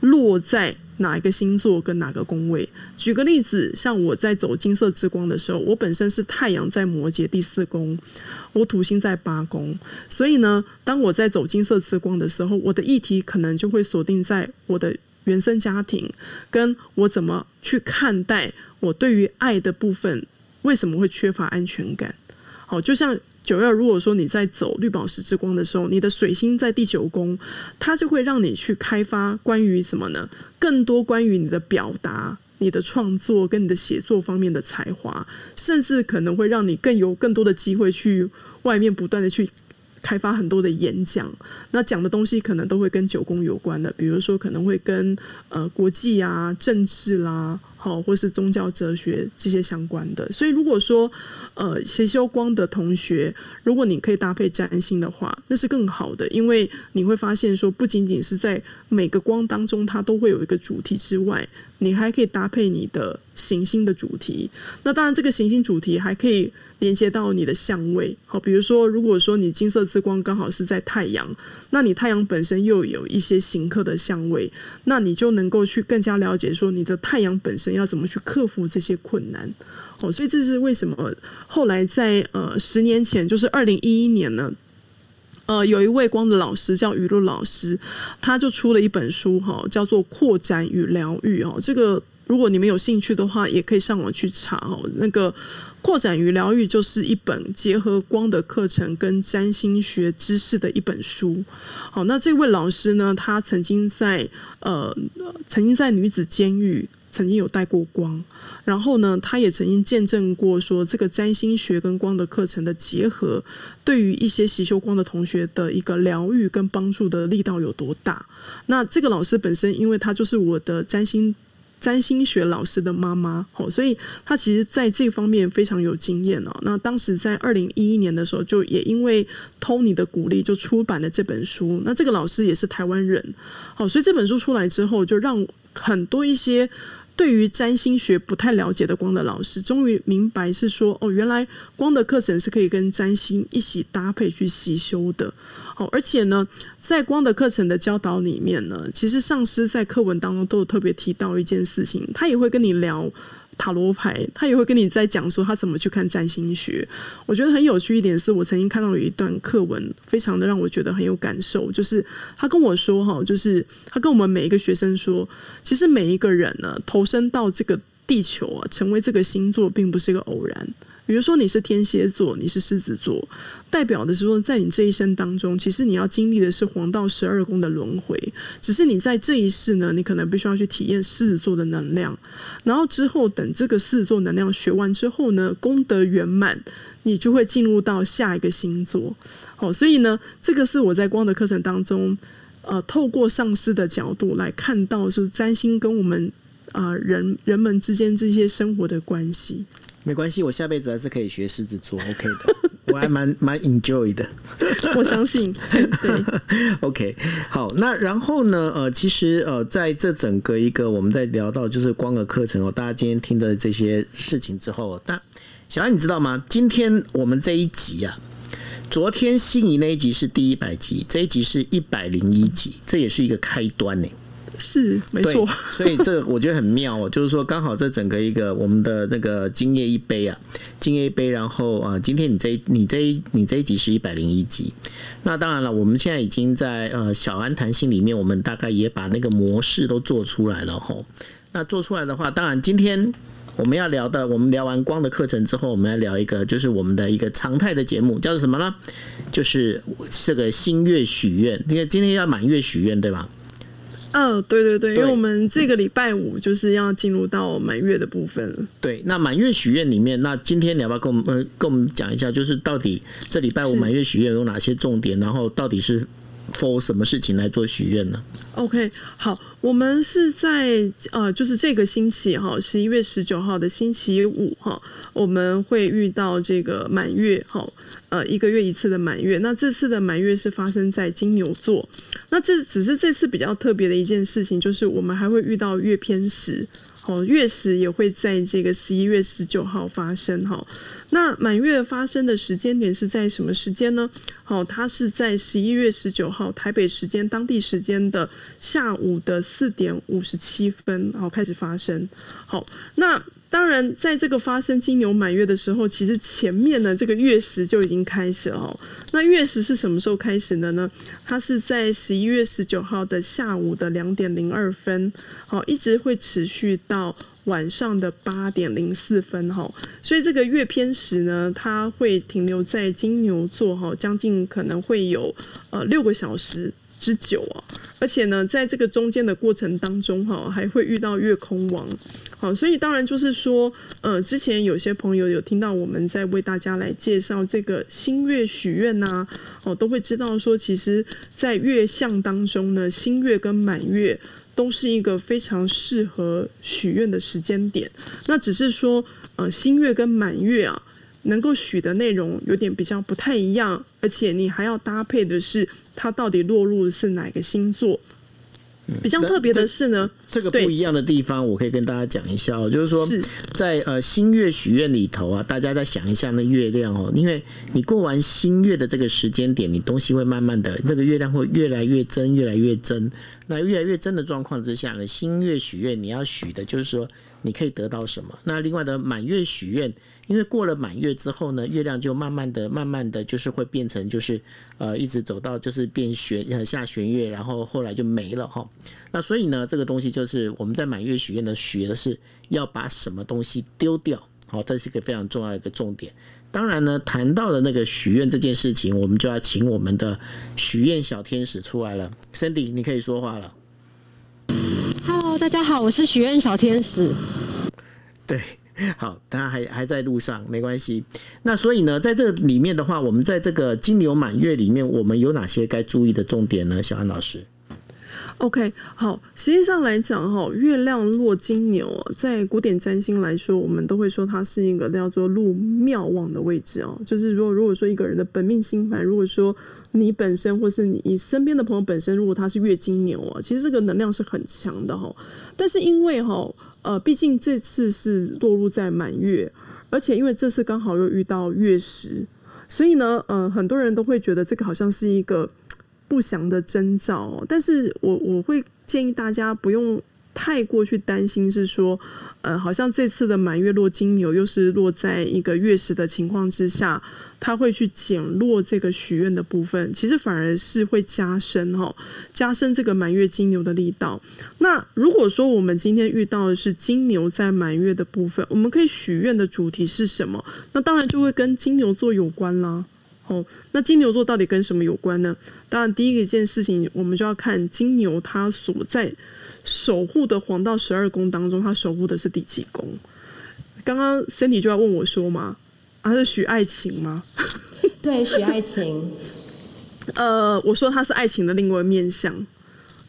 落在。哪一个星座跟哪个宫位？举个例子，像我在走金色之光的时候，我本身是太阳在摩羯第四宫，我土星在八宫，所以呢，当我在走金色之光的时候，我的议题可能就会锁定在我的原生家庭，跟我怎么去看待我对于爱的部分，为什么会缺乏安全感？好，就像。九二，如果说你在走绿宝石之光的时候，你的水星在第九宫，它就会让你去开发关于什么呢？更多关于你的表达、你的创作跟你的写作方面的才华，甚至可能会让你更有更多的机会去外面不断的去开发很多的演讲。那讲的东西可能都会跟九宫有关的，比如说可能会跟呃国际啊、政治啦。好，或是宗教哲学这些相关的，所以如果说，呃，邪修光的同学，如果你可以搭配占星的话，那是更好的，因为你会发现说，不仅仅是在每个光当中，它都会有一个主题之外，你还可以搭配你的行星的主题。那当然，这个行星主题还可以连接到你的相位。好，比如说，如果说你金色之光刚好是在太阳，那你太阳本身又有一些行克的相位，那你就能够去更加了解说，你的太阳本身。要怎么去克服这些困难？哦，所以这是为什么后来在呃十年前，就是二零一一年呢？呃，有一位光的老师叫雨露老师，他就出了一本书哈，叫做《扩展与疗愈》哦。这个如果你们有兴趣的话，也可以上网去查哦。那个《扩展与疗愈》就是一本结合光的课程跟占星学知识的一本书。好，那这位老师呢，他曾经在呃，曾经在女子监狱。曾经有带过光，然后呢，他也曾经见证过说这个占星学跟光的课程的结合，对于一些习修光的同学的一个疗愈跟帮助的力道有多大。那这个老师本身，因为他就是我的占星。占星学老师的妈妈，哦，所以他其实在这方面非常有经验哦。那当时在二零一一年的时候，就也因为 Tony 的鼓励，就出版了这本书。那这个老师也是台湾人，好，所以这本书出来之后，就让很多一些对于占星学不太了解的光的老师，终于明白是说，哦，原来光的课程是可以跟占星一起搭配去吸修的。哦，而且呢，在光的课程的教导里面呢，其实上师在课文当中都有特别提到一件事情，他也会跟你聊。塔罗牌，他也会跟你在讲说他怎么去看占星学。我觉得很有趣一点是，我曾经看到有一段课文，非常的让我觉得很有感受。就是他跟我说，哈，就是他跟我们每一个学生说，其实每一个人呢，投身到这个地球啊，成为这个星座，并不是一个偶然。比如说你是天蝎座，你是狮子座，代表的是说，在你这一生当中，其实你要经历的是黄道十二宫的轮回。只是你在这一世呢，你可能必须要去体验狮子座的能量，然后之后等这个四座能量学完之后呢，功德圆满，你就会进入到下一个星座。好，所以呢，这个是我在光的课程当中，呃，透过上师的角度来看到，就是占星跟我们啊人人们之间这些生活的关系。没关系，我下辈子还是可以学狮子座，OK 的，我还蛮蛮 enjoy 的。我相信，对，OK，好，那然后呢？呃，其实呃，在这整个一个我们在聊到就是光的课程哦，大家今天听的这些事情之后，那小安你知道吗？今天我们这一集啊，昨天心仪那一集是第一百集，这一集是一百零一集，这也是一个开端呢。是没错，所以这个我觉得很妙哦，就是说刚好这整个一个我们的那个今夜一杯啊，今夜一杯，然后啊，今天你这你这你这一集是一百零一集，那当然了，我们现在已经在呃小安谈心里面，我们大概也把那个模式都做出来了吼。那做出来的话，当然今天我们要聊的，我们聊完光的课程之后，我们要聊一个就是我们的一个常态的节目，叫做什么呢？就是这个新月许愿，因为今天要满月许愿，对吧？嗯，对对对，因为我们这个礼拜五就是要进入到满月的部分了。对，那满月许愿里面，那今天你要不要跟我们呃跟我们讲一下，就是到底这礼拜五满月许愿有哪些重点，然后到底是 for 什么事情来做许愿呢？OK，好，我们是在呃，就是这个星期哈，十一月十九号的星期五哈，我们会遇到这个满月哈。呃，一个月一次的满月，那这次的满月是发生在金牛座。那这只是这次比较特别的一件事情，就是我们还会遇到月偏食，哦，月食也会在这个十一月十九号发生哈。那满月发生的时间点是在什么时间呢？好，它是在十一月十九号台北时间当地时间的下午的四点五十七分，好开始发生。好，那。当然，在这个发生金牛满月的时候，其实前面呢，这个月食就已经开始了。哦那月食是什么时候开始的呢？它是在十一月十九号的下午的两点零二分，好，一直会持续到晚上的八点零四分，哈。所以这个月偏食呢，它会停留在金牛座，哈，将近可能会有呃六个小时。之久啊，而且呢，在这个中间的过程当中，哈，还会遇到月空王，好，所以当然就是说，呃，之前有些朋友有听到我们在为大家来介绍这个新月许愿呐，哦，都会知道说，其实，在月相当中呢，新月跟满月都是一个非常适合许愿的时间点，那只是说，呃，新月跟满月啊。能够许的内容有点比较不太一样，而且你还要搭配的是它到底落入的是哪个星座。比较特别的是呢，这个不一样的地方，我可以跟大家讲一下哦，就是说在呃新月许愿里头啊，大家再想一下那月亮哦，因为你过完新月的这个时间点，你东西会慢慢的那个月亮会越来越真，越来越真。那越来越真的状况之下呢，新月许愿你要许的就是说你可以得到什么。那另外的满月许愿。因为过了满月之后呢，月亮就慢慢的、慢慢的就是会变成，就是呃，一直走到就是变玄下弦月，然后后来就没了哈。那所以呢，这个东西就是我们在满月许愿呢许的是要把什么东西丢掉，好，这是一个非常重要的一个重点。当然呢，谈到的那个许愿这件事情，我们就要请我们的许愿小天使出来了，Cindy，你可以说话了。Hello，大家好，我是许愿小天使。对。好，他还还在路上，没关系。那所以呢，在这里面的话，我们在这个金牛满月里面，我们有哪些该注意的重点呢？小安老师 OK，好，实际上来讲哈，月亮落金牛，在古典占星来说，我们都会说它是一个叫做入庙旺的位置哦。就是说，如果说一个人的本命星盘，如果说你本身或是你身边的朋友本身，如果他是月金牛啊，其实这个能量是很强的哈。但是因为哈，呃，毕竟这次是落入在满月，而且因为这次刚好又遇到月食，所以呢，呃，很多人都会觉得这个好像是一个。不祥的征兆，但是我我会建议大家不用太过去担心，是说，呃，好像这次的满月落金牛又是落在一个月食的情况之下，它会去减弱这个许愿的部分，其实反而是会加深哈，加深这个满月金牛的力道。那如果说我们今天遇到的是金牛在满月的部分，我们可以许愿的主题是什么？那当然就会跟金牛座有关啦。哦，那金牛座到底跟什么有关呢？当然，第一个一件事情，我们就要看金牛它所在守护的黄道十二宫当中，它守护的是第几宫？刚刚 Cindy 就要问我说嘛，他是许爱情吗？对，许爱情。呃，我说他是爱情的另外面相，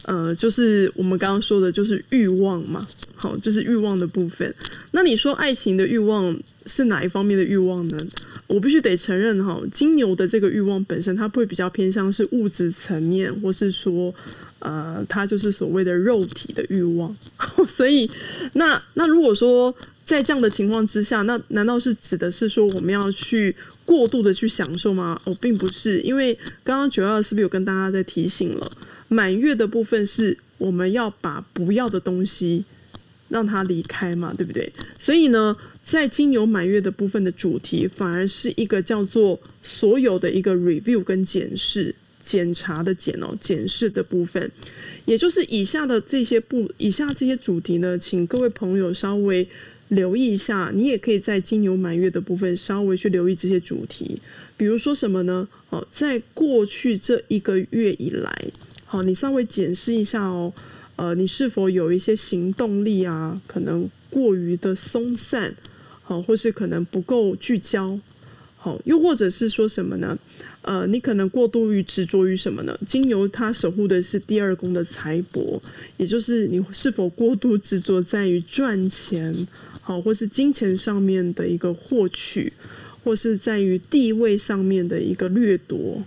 呃，就是我们刚刚说的，就是欲望嘛。好，就是欲望的部分。那你说爱情的欲望是哪一方面的欲望呢？我必须得承认哈，金牛的这个欲望本身，它会比较偏向是物质层面，或是说，呃，它就是所谓的肉体的欲望。所以，那那如果说在这样的情况之下，那难道是指的是说我们要去过度的去享受吗？哦，并不是，因为刚刚九二是不是有跟大家在提醒了，满月的部分是我们要把不要的东西。让他离开嘛，对不对？所以呢，在金牛满月的部分的主题，反而是一个叫做所有的一个 review 跟检视、检查的检哦，检视的部分，也就是以下的这些部，以下这些主题呢，请各位朋友稍微留意一下。你也可以在金牛满月的部分稍微去留意这些主题，比如说什么呢？哦，在过去这一个月以来，好，你稍微检视一下哦。呃，你是否有一些行动力啊？可能过于的松散，好，或是可能不够聚焦，好，又或者是说什么呢？呃，你可能过度于执着于什么呢？金牛它守护的是第二宫的财帛，也就是你是否过度执着在于赚钱，好，或是金钱上面的一个获取，或是在于地位上面的一个掠夺。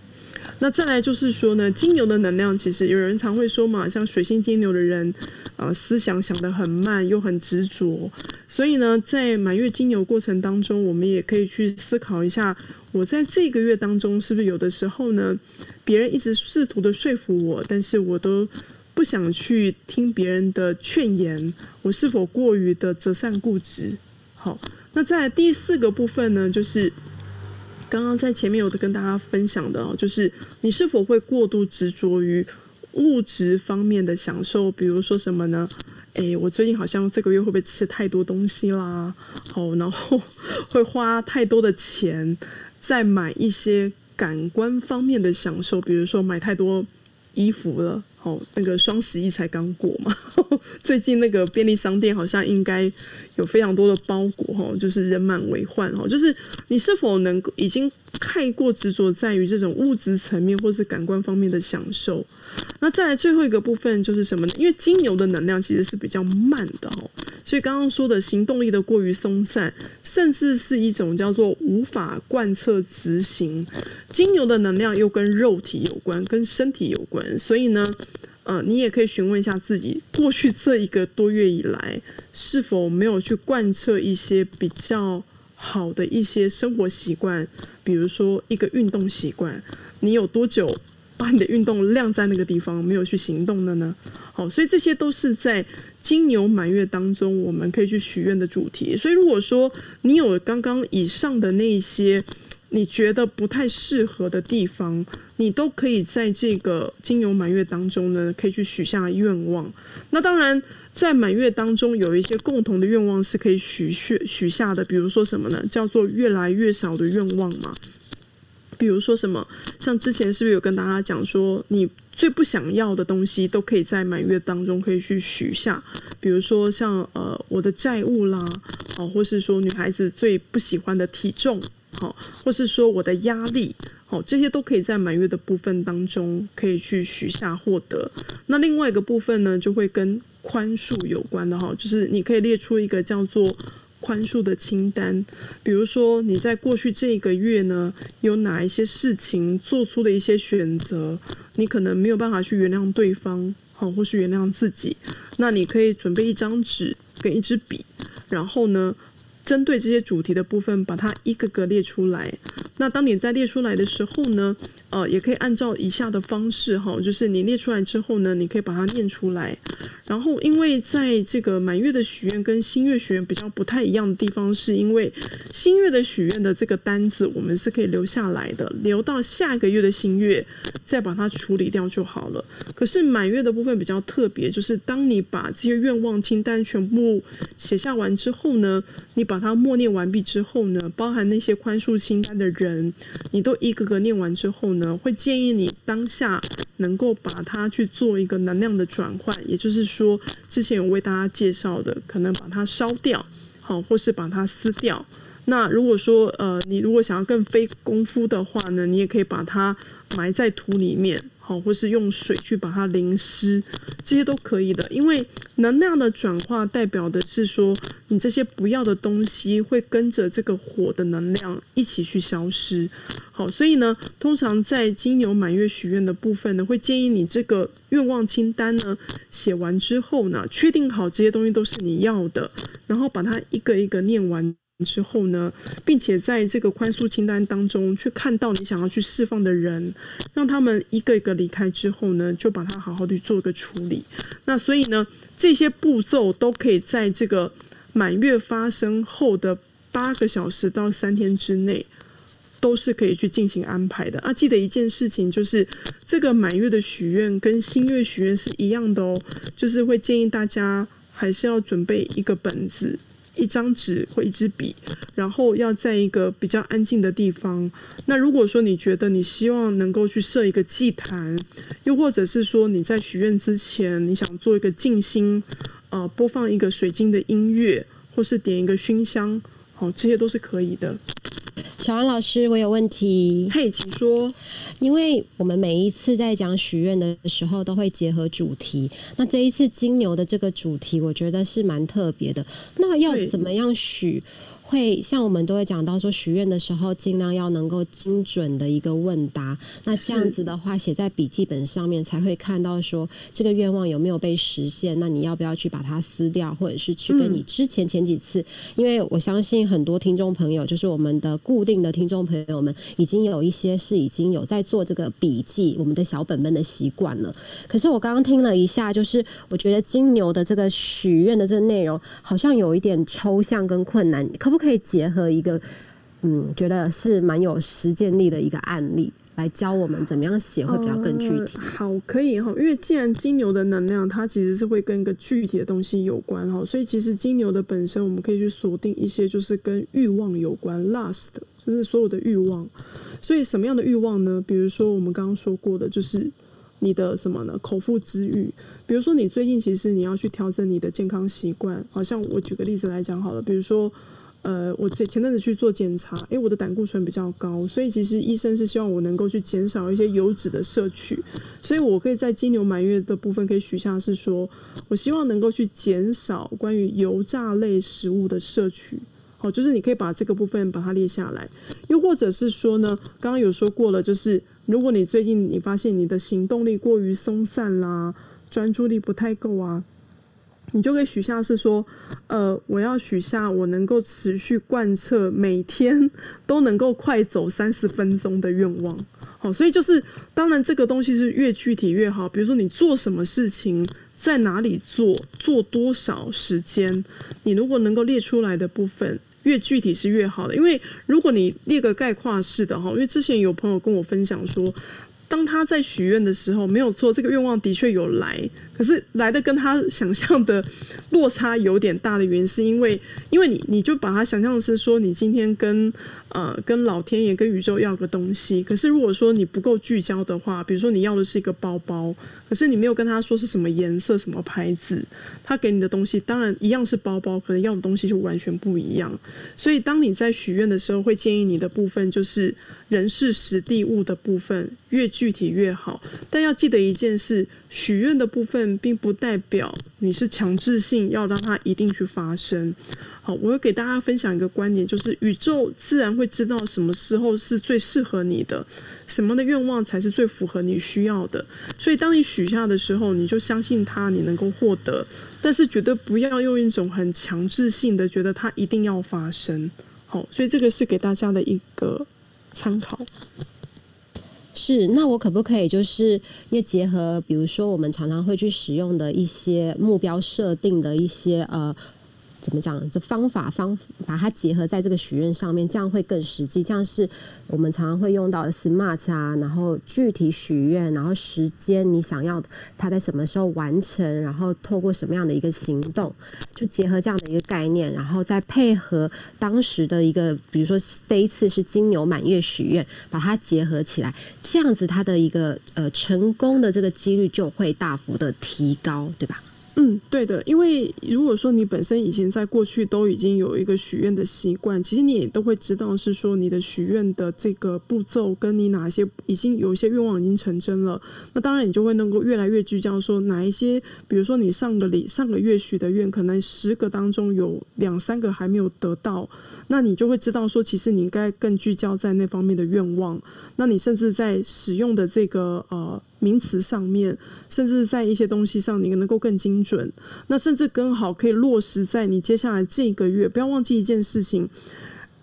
那再来就是说呢，金牛的能量，其实有人常会说嘛，像水星金牛的人，啊，思想想得很慢，又很执着。所以呢，在满月金牛过程当中，我们也可以去思考一下，我在这个月当中，是不是有的时候呢，别人一直试图的说服我，但是我都不想去听别人的劝言，我是否过于的择善固执？好，那在第四个部分呢，就是。刚刚在前面有的跟大家分享的哦，就是你是否会过度执着于物质方面的享受？比如说什么呢？诶，我最近好像这个月会不会吃太多东西啦？好，然后会花太多的钱在买一些感官方面的享受，比如说买太多衣服了。哦，那个双十一才刚过嘛，最近那个便利商店好像应该有非常多的包裹哈，就是人满为患哈，就是你是否能够已经太过执着在于这种物质层面或是感官方面的享受？那再来最后一个部分就是什么呢？因为金牛的能量其实是比较慢的哦，所以刚刚说的行动力的过于松散，甚至是一种叫做无法贯彻执行。金牛的能量又跟肉体有关，跟身体有关，所以呢。呃，你也可以询问一下自己，过去这一个多月以来，是否没有去贯彻一些比较好的一些生活习惯，比如说一个运动习惯，你有多久把你的运动晾在那个地方，没有去行动的呢？好，所以这些都是在金牛满月当中，我们可以去许愿的主题。所以如果说你有刚刚以上的那些。你觉得不太适合的地方，你都可以在这个金牛满月当中呢，可以去许下愿望。那当然，在满月当中有一些共同的愿望是可以许许许下的，比如说什么呢？叫做越来越少的愿望嘛。比如说什么？像之前是不是有跟大家讲说，你最不想要的东西都可以在满月当中可以去许下？比如说像呃我的债务啦，哦，或是说女孩子最不喜欢的体重。好，或是说我的压力，好，这些都可以在满月的部分当中可以去许下获得。那另外一个部分呢，就会跟宽恕有关的哈，就是你可以列出一个叫做。宽恕的清单，比如说你在过去这一个月呢，有哪一些事情做出的一些选择，你可能没有办法去原谅对方，好，或是原谅自己，那你可以准备一张纸跟一支笔，然后呢，针对这些主题的部分，把它一个个列出来。那当你在列出来的时候呢？呃，也可以按照以下的方式哈，就是你列出来之后呢，你可以把它念出来。然后，因为在这个满月的许愿跟新月许愿比较不太一样的地方，是因为新月的许愿的这个单子我们是可以留下来的，留到下个月的新月再把它处理掉就好了。可是满月的部分比较特别，就是当你把这些愿望清单全部写下完之后呢，你把它默念完毕之后呢，包含那些宽恕清单的人，你都一个个念完之后呢。会建议你当下能够把它去做一个能量的转换，也就是说，之前有为大家介绍的，可能把它烧掉，好，或是把它撕掉。那如果说呃，你如果想要更费功夫的话呢，你也可以把它埋在土里面。好，或是用水去把它淋湿，这些都可以的。因为能量的转化代表的是说，你这些不要的东西会跟着这个火的能量一起去消失。好，所以呢，通常在金牛满月许愿的部分呢，会建议你这个愿望清单呢写完之后呢，确定好这些东西都是你要的，然后把它一个一个念完。之后呢，并且在这个宽恕清单当中，去看到你想要去释放的人，让他们一个一个离开之后呢，就把它好好的做一个处理。那所以呢，这些步骤都可以在这个满月发生后的八个小时到三天之内，都是可以去进行安排的。啊，记得一件事情，就是这个满月的许愿跟新月许愿是一样的哦，就是会建议大家还是要准备一个本子。一张纸或一支笔，然后要在一个比较安静的地方。那如果说你觉得你希望能够去设一个祭坛，又或者是说你在许愿之前你想做一个静心，呃，播放一个水晶的音乐，或是点一个熏香，好，这些都是可以的。小安老师，我有问题。嘿，请说。因为我们每一次在讲许愿的时候，都会结合主题。那这一次金牛的这个主题，我觉得是蛮特别的。那要怎么样许？会像我们都会讲到说，许愿的时候尽量要能够精准的一个问答。那这样子的话，写在笔记本上面才会看到说这个愿望有没有被实现。那你要不要去把它撕掉，或者是去跟你之前前几次？因为我相信很多听众朋友，就是我们的固定的听众朋友们，已经有一些是已经有在做这个笔记，我们的小本本的习惯了。可是我刚刚听了一下，就是我觉得金牛的这个许愿的这个内容，好像有一点抽象跟困难。可不可以结合一个，嗯，觉得是蛮有实践力的一个案例，来教我们怎么样写会比较更具体？好，可以哈，因为既然金牛的能量它其实是会跟一个具体的东西有关哈，所以其实金牛的本身我们可以去锁定一些就是跟欲望有关，last 就是所有的欲望。所以什么样的欲望呢？比如说我们刚刚说过的，就是你的什么呢？口腹之欲。比如说你最近其实你要去调整你的健康习惯，好像我举个例子来讲好了，比如说。呃，我前前阵子去做检查，因为我的胆固醇比较高，所以其实医生是希望我能够去减少一些油脂的摄取，所以我可以在金牛满月的部分可以许下是说，我希望能够去减少关于油炸类食物的摄取，好，就是你可以把这个部分把它列下来，又或者是说呢，刚刚有说过了，就是如果你最近你发现你的行动力过于松散啦，专注力不太够啊。你就可以许下是说，呃，我要许下我能够持续贯彻每天都能够快走三十分钟的愿望。好，所以就是当然这个东西是越具体越好。比如说你做什么事情，在哪里做，做多少时间，你如果能够列出来的部分越具体是越好的。因为如果你列个概括式的哈，因为之前有朋友跟我分享说。当他在许愿的时候，没有错，这个愿望的确有来，可是来的跟他想象的落差有点大的原因，是因为因为你你就把它想象是说，你今天跟呃跟老天爷跟宇宙要个东西，可是如果说你不够聚焦的话，比如说你要的是一个包包，可是你没有跟他说是什么颜色、什么牌子，他给你的东西当然一样是包包，可能要的东西就完全不一样。所以当你在许愿的时候，会建议你的部分就是人事实地物的部分越具体越好，但要记得一件事。许愿的部分并不代表你是强制性要让它一定去发生。好，我要给大家分享一个观点，就是宇宙自然会知道什么时候是最适合你的，什么的愿望才是最符合你需要的。所以当你许下的时候，你就相信它，你能够获得，但是绝对不要用一种很强制性的觉得它一定要发生。好，所以这个是给大家的一个参考。是，那我可不可以就是因为结合，比如说我们常常会去使用的一些目标设定的一些呃。怎么讲？这方法方把它结合在这个许愿上面，这样会更实际。这样是我们常常会用到的 SMART 啊，然后具体许愿，然后时间你想要它在什么时候完成，然后透过什么样的一个行动，就结合这样的一个概念，然后再配合当时的一个，比如说这一次是金牛满月许愿，把它结合起来，这样子它的一个呃成功的这个几率就会大幅的提高，对吧？嗯，对的，因为如果说你本身以前在过去都已经有一个许愿的习惯，其实你也都会知道是说你的许愿的这个步骤，跟你哪些已经有一些愿望已经成真了，那当然你就会能够越来越聚焦，说哪一些，比如说你上个礼上个月许的愿，可能十个当中有两三个还没有得到，那你就会知道说，其实你应该更聚焦在那方面的愿望，那你甚至在使用的这个呃。名词上面，甚至在一些东西上，你能够更精准，那甚至更好可以落实在你接下来这个月。不要忘记一件事情，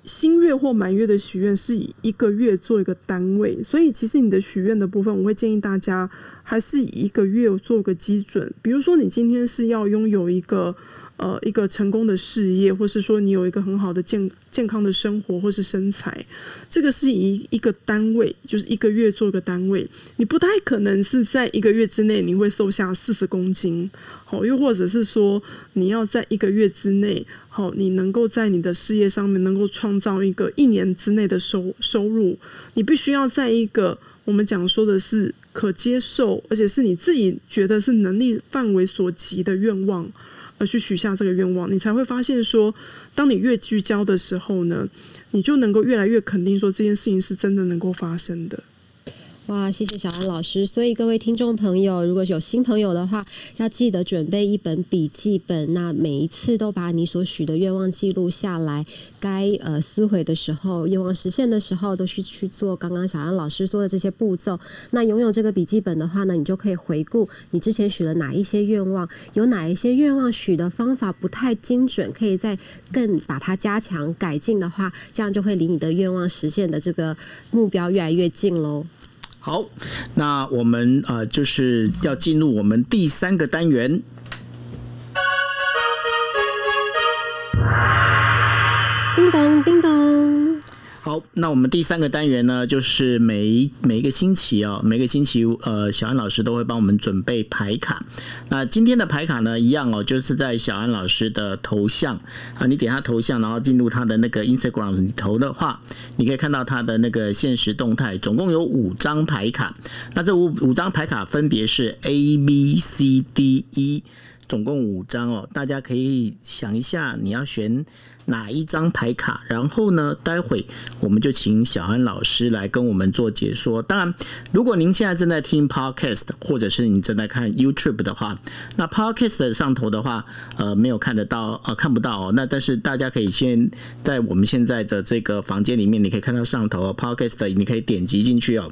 新月或满月的许愿是以一个月做一个单位，所以其实你的许愿的部分，我会建议大家还是以一个月做个基准。比如说，你今天是要拥有一个。呃，一个成功的事业，或是说你有一个很好的健健康的生活，或是身材，这个是以一个单位，就是一个月做一个单位。你不太可能是在一个月之内你会瘦下四十公斤，好，又或者是说你要在一个月之内，好，你能够在你的事业上面能够创造一个一年之内的收收入，你必须要在一个我们讲说的是可接受，而且是你自己觉得是能力范围所及的愿望。而去许下这个愿望，你才会发现说，当你越聚焦的时候呢，你就能够越来越肯定说这件事情是真的能够发生的。哇，谢谢小安老师。所以各位听众朋友，如果有新朋友的话，要记得准备一本笔记本。那每一次都把你所许的愿望记录下来，该呃撕毁的时候，愿望实现的时候，都去去做刚刚小安老师说的这些步骤。那拥有这个笔记本的话呢，你就可以回顾你之前许了哪一些愿望，有哪一些愿望许的方法不太精准，可以再更把它加强改进的话，这样就会离你的愿望实现的这个目标越来越近喽。好，那我们呃就是要进入我们第三个单元。叮咚，叮咚。好，那我们第三个单元呢，就是每每一个星期哦，每个星期呃，小安老师都会帮我们准备牌卡。那今天的牌卡呢，一样哦，就是在小安老师的头像啊，你点他头像，然后进入他的那个 Instagram 里头的话，你可以看到他的那个现实动态，总共有五张牌卡。那这五五张牌卡分别是 A、B、C、D、E，总共五张哦。大家可以想一下，你要选。哪一张牌卡？然后呢？待会我们就请小安老师来跟我们做解说。当然，如果您现在正在听 Podcast，或者是你正在看 YouTube 的话，那 Podcast 上头的话，呃，没有看得到，呃，看不到哦。那但是大家可以先在我们现在的这个房间里面，你可以看到上头 Podcast，你可以点击进去哦。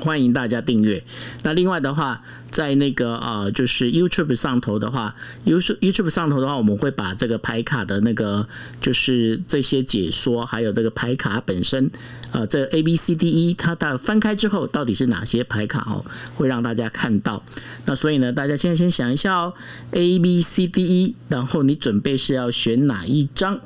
欢迎大家订阅。那另外的话，在那个呃，就是 YouTube 上头的话，YouTube YouTube 上头的话，我们会把这个牌卡的那个，就是这些解说，还有这个牌卡本身，呃，这 A B C D E，它的翻开之后到底是哪些牌卡哦，会让大家看到。那所以呢，大家现在先想一下哦，A B C D E，然后你准备是要选哪一张？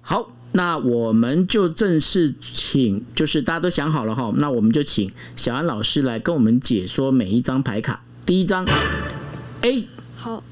好。那我们就正式请，就是大家都想好了哈，那我们就请小安老师来跟我们解说每一张牌卡。第一张 A，好，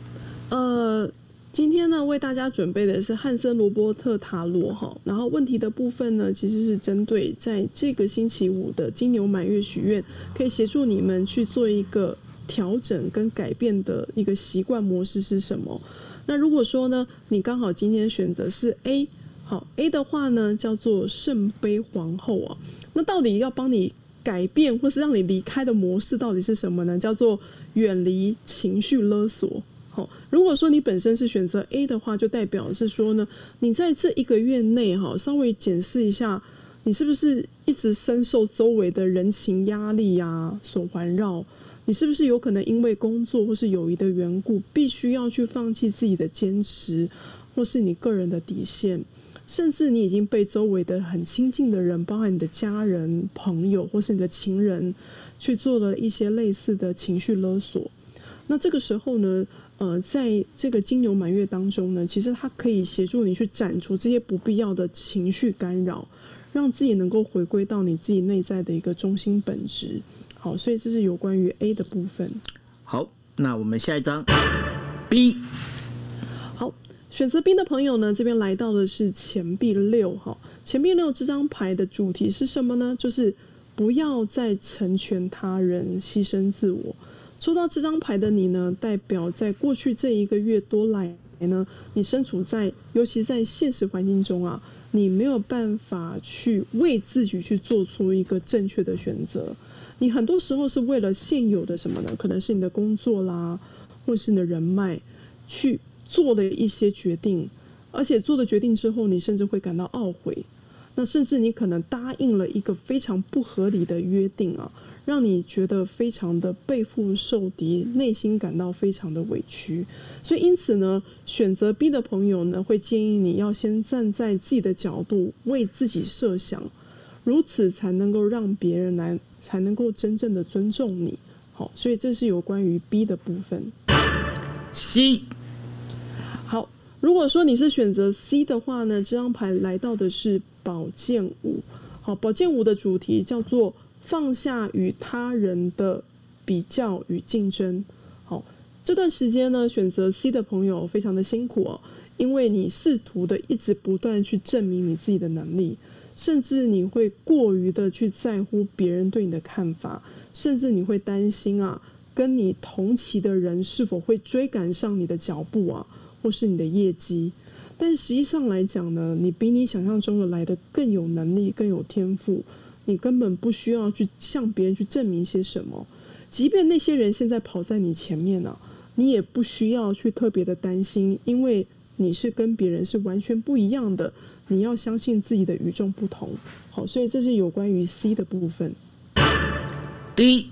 呃，今天呢为大家准备的是汉森罗伯特塔罗哈，然后问题的部分呢其实是针对在这个星期五的金牛满月许愿，可以协助你们去做一个调整跟改变的一个习惯模式是什么？那如果说呢，你刚好今天选择是 A。好，A 的话呢叫做圣杯皇后啊，那到底要帮你改变或是让你离开的模式到底是什么呢？叫做远离情绪勒索。好，如果说你本身是选择 A 的话，就代表是说呢，你在这一个月内哈，稍微检视一下，你是不是一直深受周围的人情压力呀所环绕？你是不是有可能因为工作或是友谊的缘故，必须要去放弃自己的坚持，或是你个人的底线？甚至你已经被周围的很亲近的人，包含你的家人、朋友，或是你的情人，去做了一些类似的情绪勒索。那这个时候呢，呃，在这个金牛满月当中呢，其实它可以协助你去斩除这些不必要的情绪干扰，让自己能够回归到你自己内在的一个中心本质。好，所以这是有关于 A 的部分。好，那我们下一张 B。选择 B 的朋友呢，这边来到的是钱币六哈。钱币六这张牌的主题是什么呢？就是不要再成全他人，牺牲自我。抽到这张牌的你呢，代表在过去这一个月多来呢，你身处在，尤其在现实环境中啊，你没有办法去为自己去做出一个正确的选择。你很多时候是为了现有的什么呢？可能是你的工作啦，或是你的人脉去。做了一些决定，而且做的决定之后，你甚至会感到懊悔。那甚至你可能答应了一个非常不合理的约定啊，让你觉得非常的背负受敌，内心感到非常的委屈。所以因此呢，选择 B 的朋友呢，会建议你要先站在自己的角度为自己设想，如此才能够让别人来，才能够真正的尊重你。好，所以这是有关于 B 的部分。C。如果说你是选择 C 的话呢，这张牌来到的是宝剑五。好，宝剑五的主题叫做放下与他人的比较与竞争。好，这段时间呢，选择 C 的朋友非常的辛苦哦，因为你试图的一直不断去证明你自己的能力，甚至你会过于的去在乎别人对你的看法，甚至你会担心啊，跟你同期的人是否会追赶上你的脚步啊。或是你的业绩，但实际上来讲呢，你比你想象中的来的更有能力、更有天赋。你根本不需要去向别人去证明些什么，即便那些人现在跑在你前面呢，你也不需要去特别的担心，因为你是跟别人是完全不一样的。你要相信自己的与众不同。好，所以这是有关于 C 的部分。D，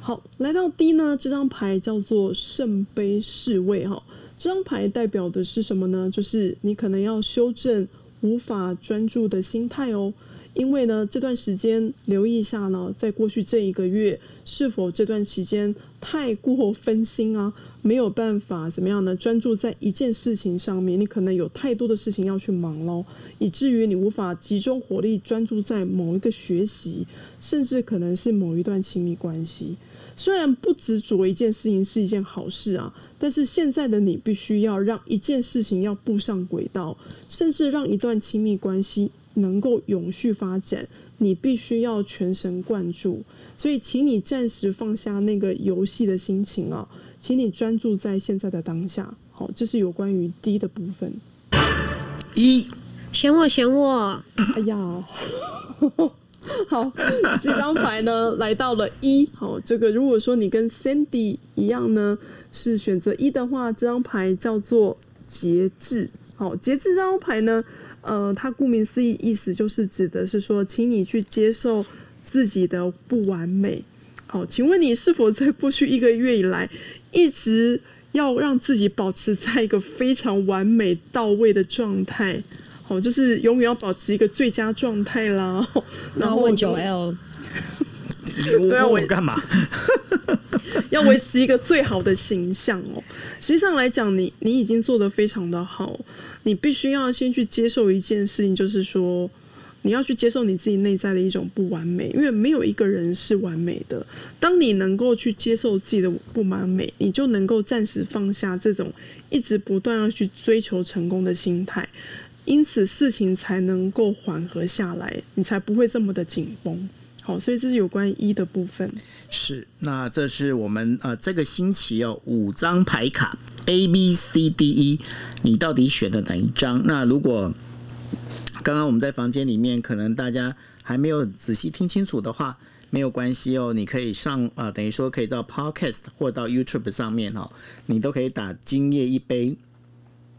好，来到 D 呢，这张牌叫做圣杯侍卫哈。这张牌代表的是什么呢？就是你可能要修正无法专注的心态哦。因为呢，这段时间留意一下呢，在过去这一个月，是否这段期间太过分心啊？没有办法怎么样呢？专注在一件事情上面，你可能有太多的事情要去忙喽，以至于你无法集中火力专注在某一个学习，甚至可能是某一段亲密关系。虽然不执着一件事情是一件好事啊，但是现在的你必须要让一件事情要步上轨道，甚至让一段亲密关系能够永续发展，你必须要全神贯注。所以，请你暂时放下那个游戏的心情啊，请你专注在现在的当下。好，这是有关于 D 的部分。一，选我，选我。哎呀。好，这张牌呢来到了一。好，这个如果说你跟 Sandy 一样呢，是选择一的话，这张牌叫做节制。好，节制这张牌呢，呃，它顾名思义，意思就是指的是说，请你去接受自己的不完美。好，请问你是否在过去一个月以来，一直要让自己保持在一个非常完美到位的状态？好，就是永远要保持一个最佳状态啦。然后问九 L，对啊，我干嘛？要维持一个最好的形象哦。实际上来讲，你你已经做得非常的好，你必须要先去接受一件事情，就是说。你要去接受你自己内在的一种不完美，因为没有一个人是完美的。当你能够去接受自己的不完美，你就能够暂时放下这种一直不断要去追求成功的心态，因此事情才能够缓和下来，你才不会这么的紧绷。好，所以这是有关一的部分。是，那这是我们呃这个星期哦五张牌卡 A B C D E，你到底选的哪一张？那如果刚刚我们在房间里面，可能大家还没有仔细听清楚的话，没有关系哦。你可以上呃，等于说可以到 Podcast 或到 YouTube 上面哦，你都可以打“今夜一杯”，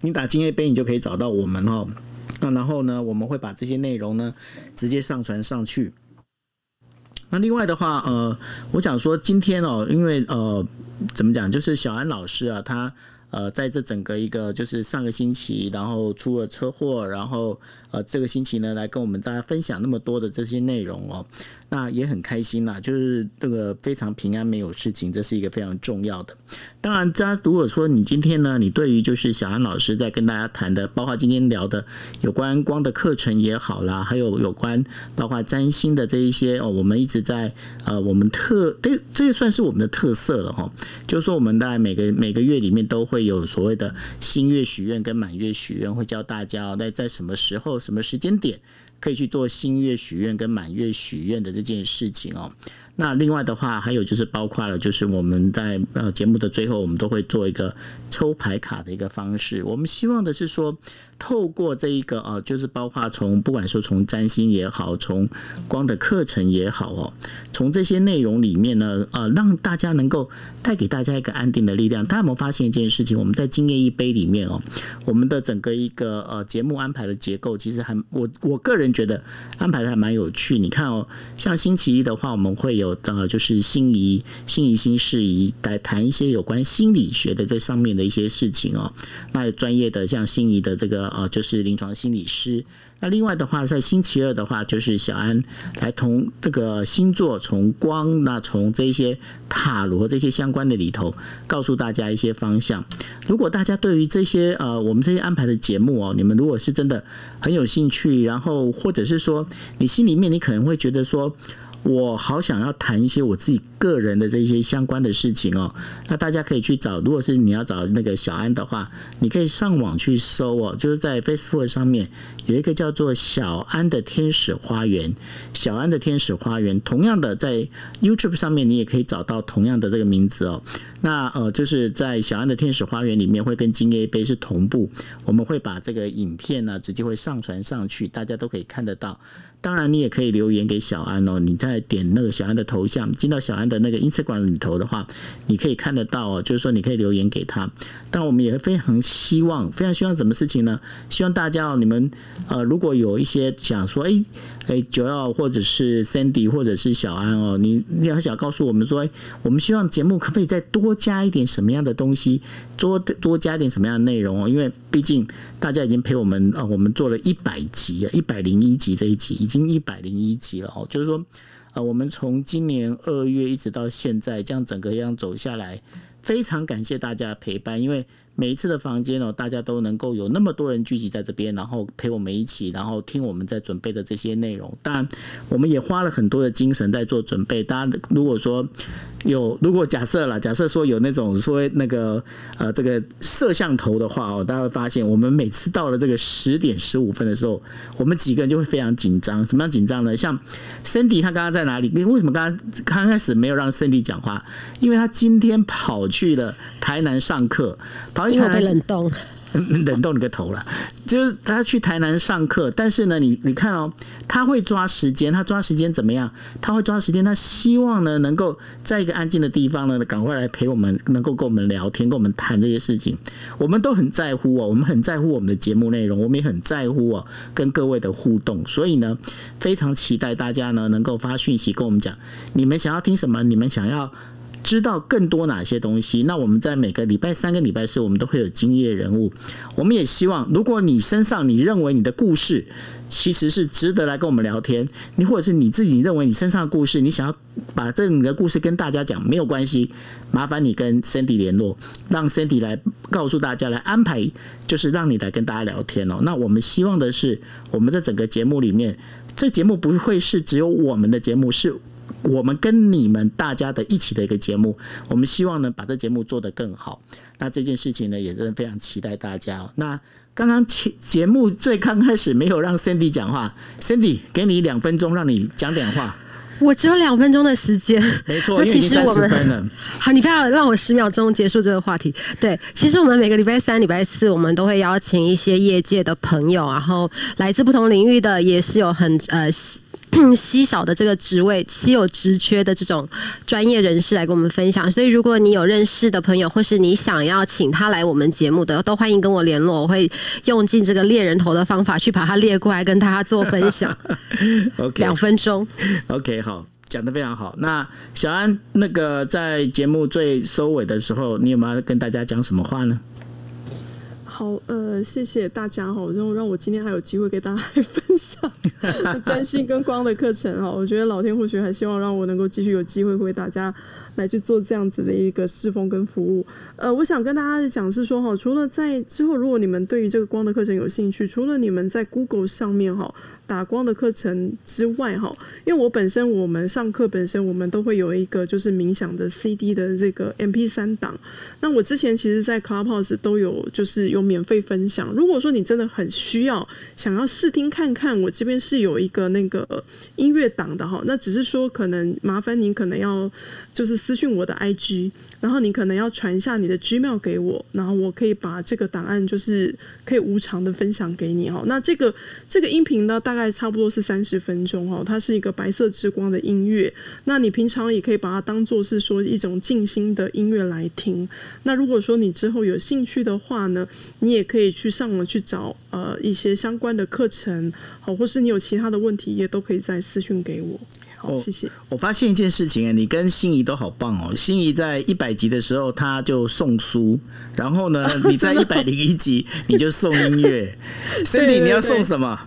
你打“今夜杯”，你就可以找到我们哦。那然后呢，我们会把这些内容呢直接上传上去。那另外的话，呃，我想说今天哦，因为呃，怎么讲，就是小安老师啊，他。呃，在这整个一个就是上个星期，然后出了车祸，然后呃这个星期呢来跟我们大家分享那么多的这些内容哦，那也很开心啦，就是这个非常平安没有事情，这是一个非常重要的。当然，大家如果说你今天呢，你对于就是小安老师在跟大家谈的，包括今天聊的有关光的课程也好啦，还有有关包括占星的这一些哦，我们一直在呃我们特这这也算是我们的特色了哈，就是说我们在每个每个月里面都会。有所谓的新月许愿跟满月许愿，会教大家在在什么时候、什么时间点可以去做新月许愿跟满月许愿的这件事情哦。那另外的话，还有就是包括了，就是我们在呃节目的最后，我们都会做一个抽牌卡的一个方式。我们希望的是说。透过这一个啊，就是包括从不管说从占星也好，从光的课程也好哦，从这些内容里面呢，呃，让大家能够带给大家一个安定的力量。大家有没有发现一件事情？我们在今夜一杯里面哦，我们的整个一个呃节目安排的结构，其实还我我个人觉得安排的还蛮有趣。你看哦，像星期一的话，我们会有呃就是心仪心仪心事宜来谈一些有关心理学的这上面的一些事情哦。那专业的像心仪的这个。呃，就是临床心理师。那另外的话，在星期二的话，就是小安来从这个星座、从光、那从这些塔罗这些相关的里头，告诉大家一些方向。如果大家对于这些呃，我们这些安排的节目哦，你们如果是真的很有兴趣，然后或者是说你心里面你可能会觉得说。我好想要谈一些我自己个人的这些相关的事情哦，那大家可以去找，如果是你要找那个小安的话，你可以上网去搜哦，就是在 Facebook 上面有一个叫做小安的天使花园，小安的天使花园，同样的在 YouTube 上面你也可以找到同样的这个名字哦。那呃，就是在小安的天使花园里面会跟金 A 杯是同步，我们会把这个影片呢直接会上传上去，大家都可以看得到。当然，你也可以留言给小安哦。你在点那个小安的头像，进到小安的那个 Instagram 里头的话，你可以看得到哦。就是说，你可以留言给他。但我们也非常希望，非常希望什么事情呢？希望大家哦，你们呃，如果有一些想说，哎。哎，九耀或者是 Sandy 或者是小安哦，你你要想告诉我们说，我们希望节目可不可以再多加一点什么样的东西，多多加一点什么样的内容哦？因为毕竟大家已经陪我们啊，我们做了一百集啊，一百零一集这一集已经经一百零一集了哦，就是说，呃，我们从今年二月一直到现在，这样整个样走下来，非常感谢大家的陪伴，因为。每一次的房间哦，大家都能够有那么多人聚集在这边，然后陪我们一起，然后听我们在准备的这些内容。当然，我们也花了很多的精神在做准备。大家如果说，有，如果假设了，假设说有那种说那个呃这个摄像头的话哦，大家会发现我们每次到了这个十点十五分的时候，我们几个人就会非常紧张。什么样紧张呢？像 Cindy 他刚刚在哪里？为什么刚刚刚开始没有让 Cindy 讲话？因为他今天跑去了台南上课，跑去台南冷冻。冷冻你个头了！就是他去台南上课，但是呢，你你看哦，他会抓时间，他抓时间怎么样？他会抓时间，他希望呢能够在一个安静的地方呢，赶快来陪我们，能够跟我们聊天，跟我们谈这些事情。我们都很在乎哦，我们很在乎我们的节目内容，我们也很在乎哦跟各位的互动。所以呢，非常期待大家呢能够发讯息跟我们讲，你们想要听什么，你们想要。知道更多哪些东西？那我们在每个礼拜三跟礼拜四，我们都会有经验人物。我们也希望，如果你身上你认为你的故事其实是值得来跟我们聊天，你或者是你自己认为你身上的故事，你想要把这个故事跟大家讲，没有关系，麻烦你跟 Cindy 联络，让 Cindy 来告诉大家，来安排，就是让你来跟大家聊天哦。那我们希望的是，我们在整个节目里面，这节目不会是只有我们的节目，是我们跟你们大家的一起的一个节目。我们希望呢，把这节目做得更好。那这件事情呢，也真的非常期待大家。那刚刚节节目最刚开始没有让 Cindy 讲话，Cindy 给你两分钟，让你讲点话。我只有两分钟的时间，没错，因为已经三十分了。好，你不要让我十秒钟结束这个话题。对，其实我们每个礼拜三、礼拜四，我们都会邀请一些业界的朋友，然后来自不同领域的，也是有很呃。稀少的这个职位，稀有职缺的这种专业人士来跟我们分享。所以，如果你有认识的朋友，或是你想要请他来我们节目的，都欢迎跟我联络。我会用尽这个猎人头的方法去把他列过来，跟大家做分享。OK，两分钟。OK，好，讲的非常好。那小安，那个在节目最收尾的时候，你有没有跟大家讲什么话呢？好，呃，谢谢大家哈，让让我今天还有机会给大家来分享占星跟光的课程哈。我觉得老天或许还希望让我能够继续有机会为大家来去做这样子的一个侍奉跟服务。呃，我想跟大家讲是说哈，除了在之后，如果你们对于这个光的课程有兴趣，除了你们在 Google 上面哈。打光的课程之外，哈，因为我本身我们上课本身我们都会有一个就是冥想的 CD 的这个 MP 三档。那我之前其实，在 Clubhouse 都有就是有免费分享。如果说你真的很需要想要试听看看，我这边是有一个那个音乐档的哈。那只是说可能麻烦您可能要就是私讯我的 IG。然后你可能要传一下你的 Gmail 给我，然后我可以把这个档案就是可以无偿的分享给你哦。那这个这个音频呢，大概差不多是三十分钟哦，它是一个白色之光的音乐。那你平常也可以把它当做是说一种静心的音乐来听。那如果说你之后有兴趣的话呢，你也可以去上网去找呃一些相关的课程，好，或是你有其他的问题，也都可以再私讯给我。哦，谢谢。我发现一件事情啊，你跟心仪都好棒哦。心仪在一百集的时候，他就送书，然后呢，你在一百零一集你就送音乐。Cindy，你要送什么？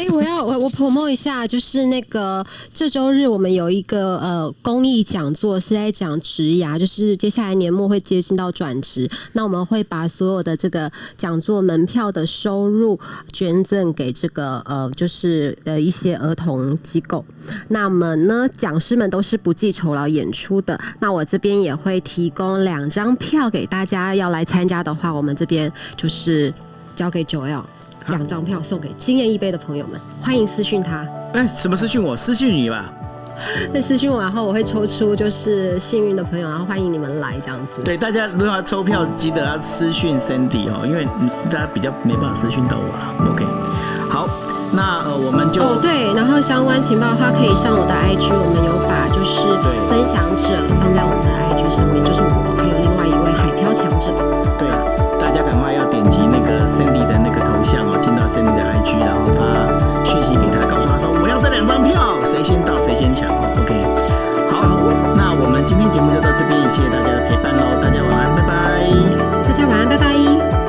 哎，我要我我 promo 一下，就是那个这周日我们有一个呃公益讲座，是在讲职涯，就是接下来年末会接近到转职，那我们会把所有的这个讲座门票的收入捐赠给这个呃，就是呃一些儿童机构。那么呢，讲师们都是不计酬劳演出的。那我这边也会提供两张票给大家，要来参加的话，我们这边就是交给九 L 两张票送给经验一杯的朋友们，欢迎私讯他。哎，什么私讯我？私讯你吧。那私讯我，然后我会抽出就是幸运的朋友，然后欢迎你们来这样子。对，大家如果要抽票，记得要私讯 Cindy 哦，因为大家比较没办法私讯到我了。OK，好。那呃，我们就哦对，然后相关情报的话，可以上我的 IG，我们有把就是分享者放在我们的 IG 上面，就是我还有另外一位强者对啊。大家赶快要点击那个 Cindy 的那个头像哦，进到 Cindy 的 IG，然后发讯息给他，告诉他说：‘我要这两张票，谁先到谁先抢哦。’OK，好，那我们今天节目就到这边，谢谢大家的陪伴喽。大家晚安，拜拜，大家晚安，拜拜。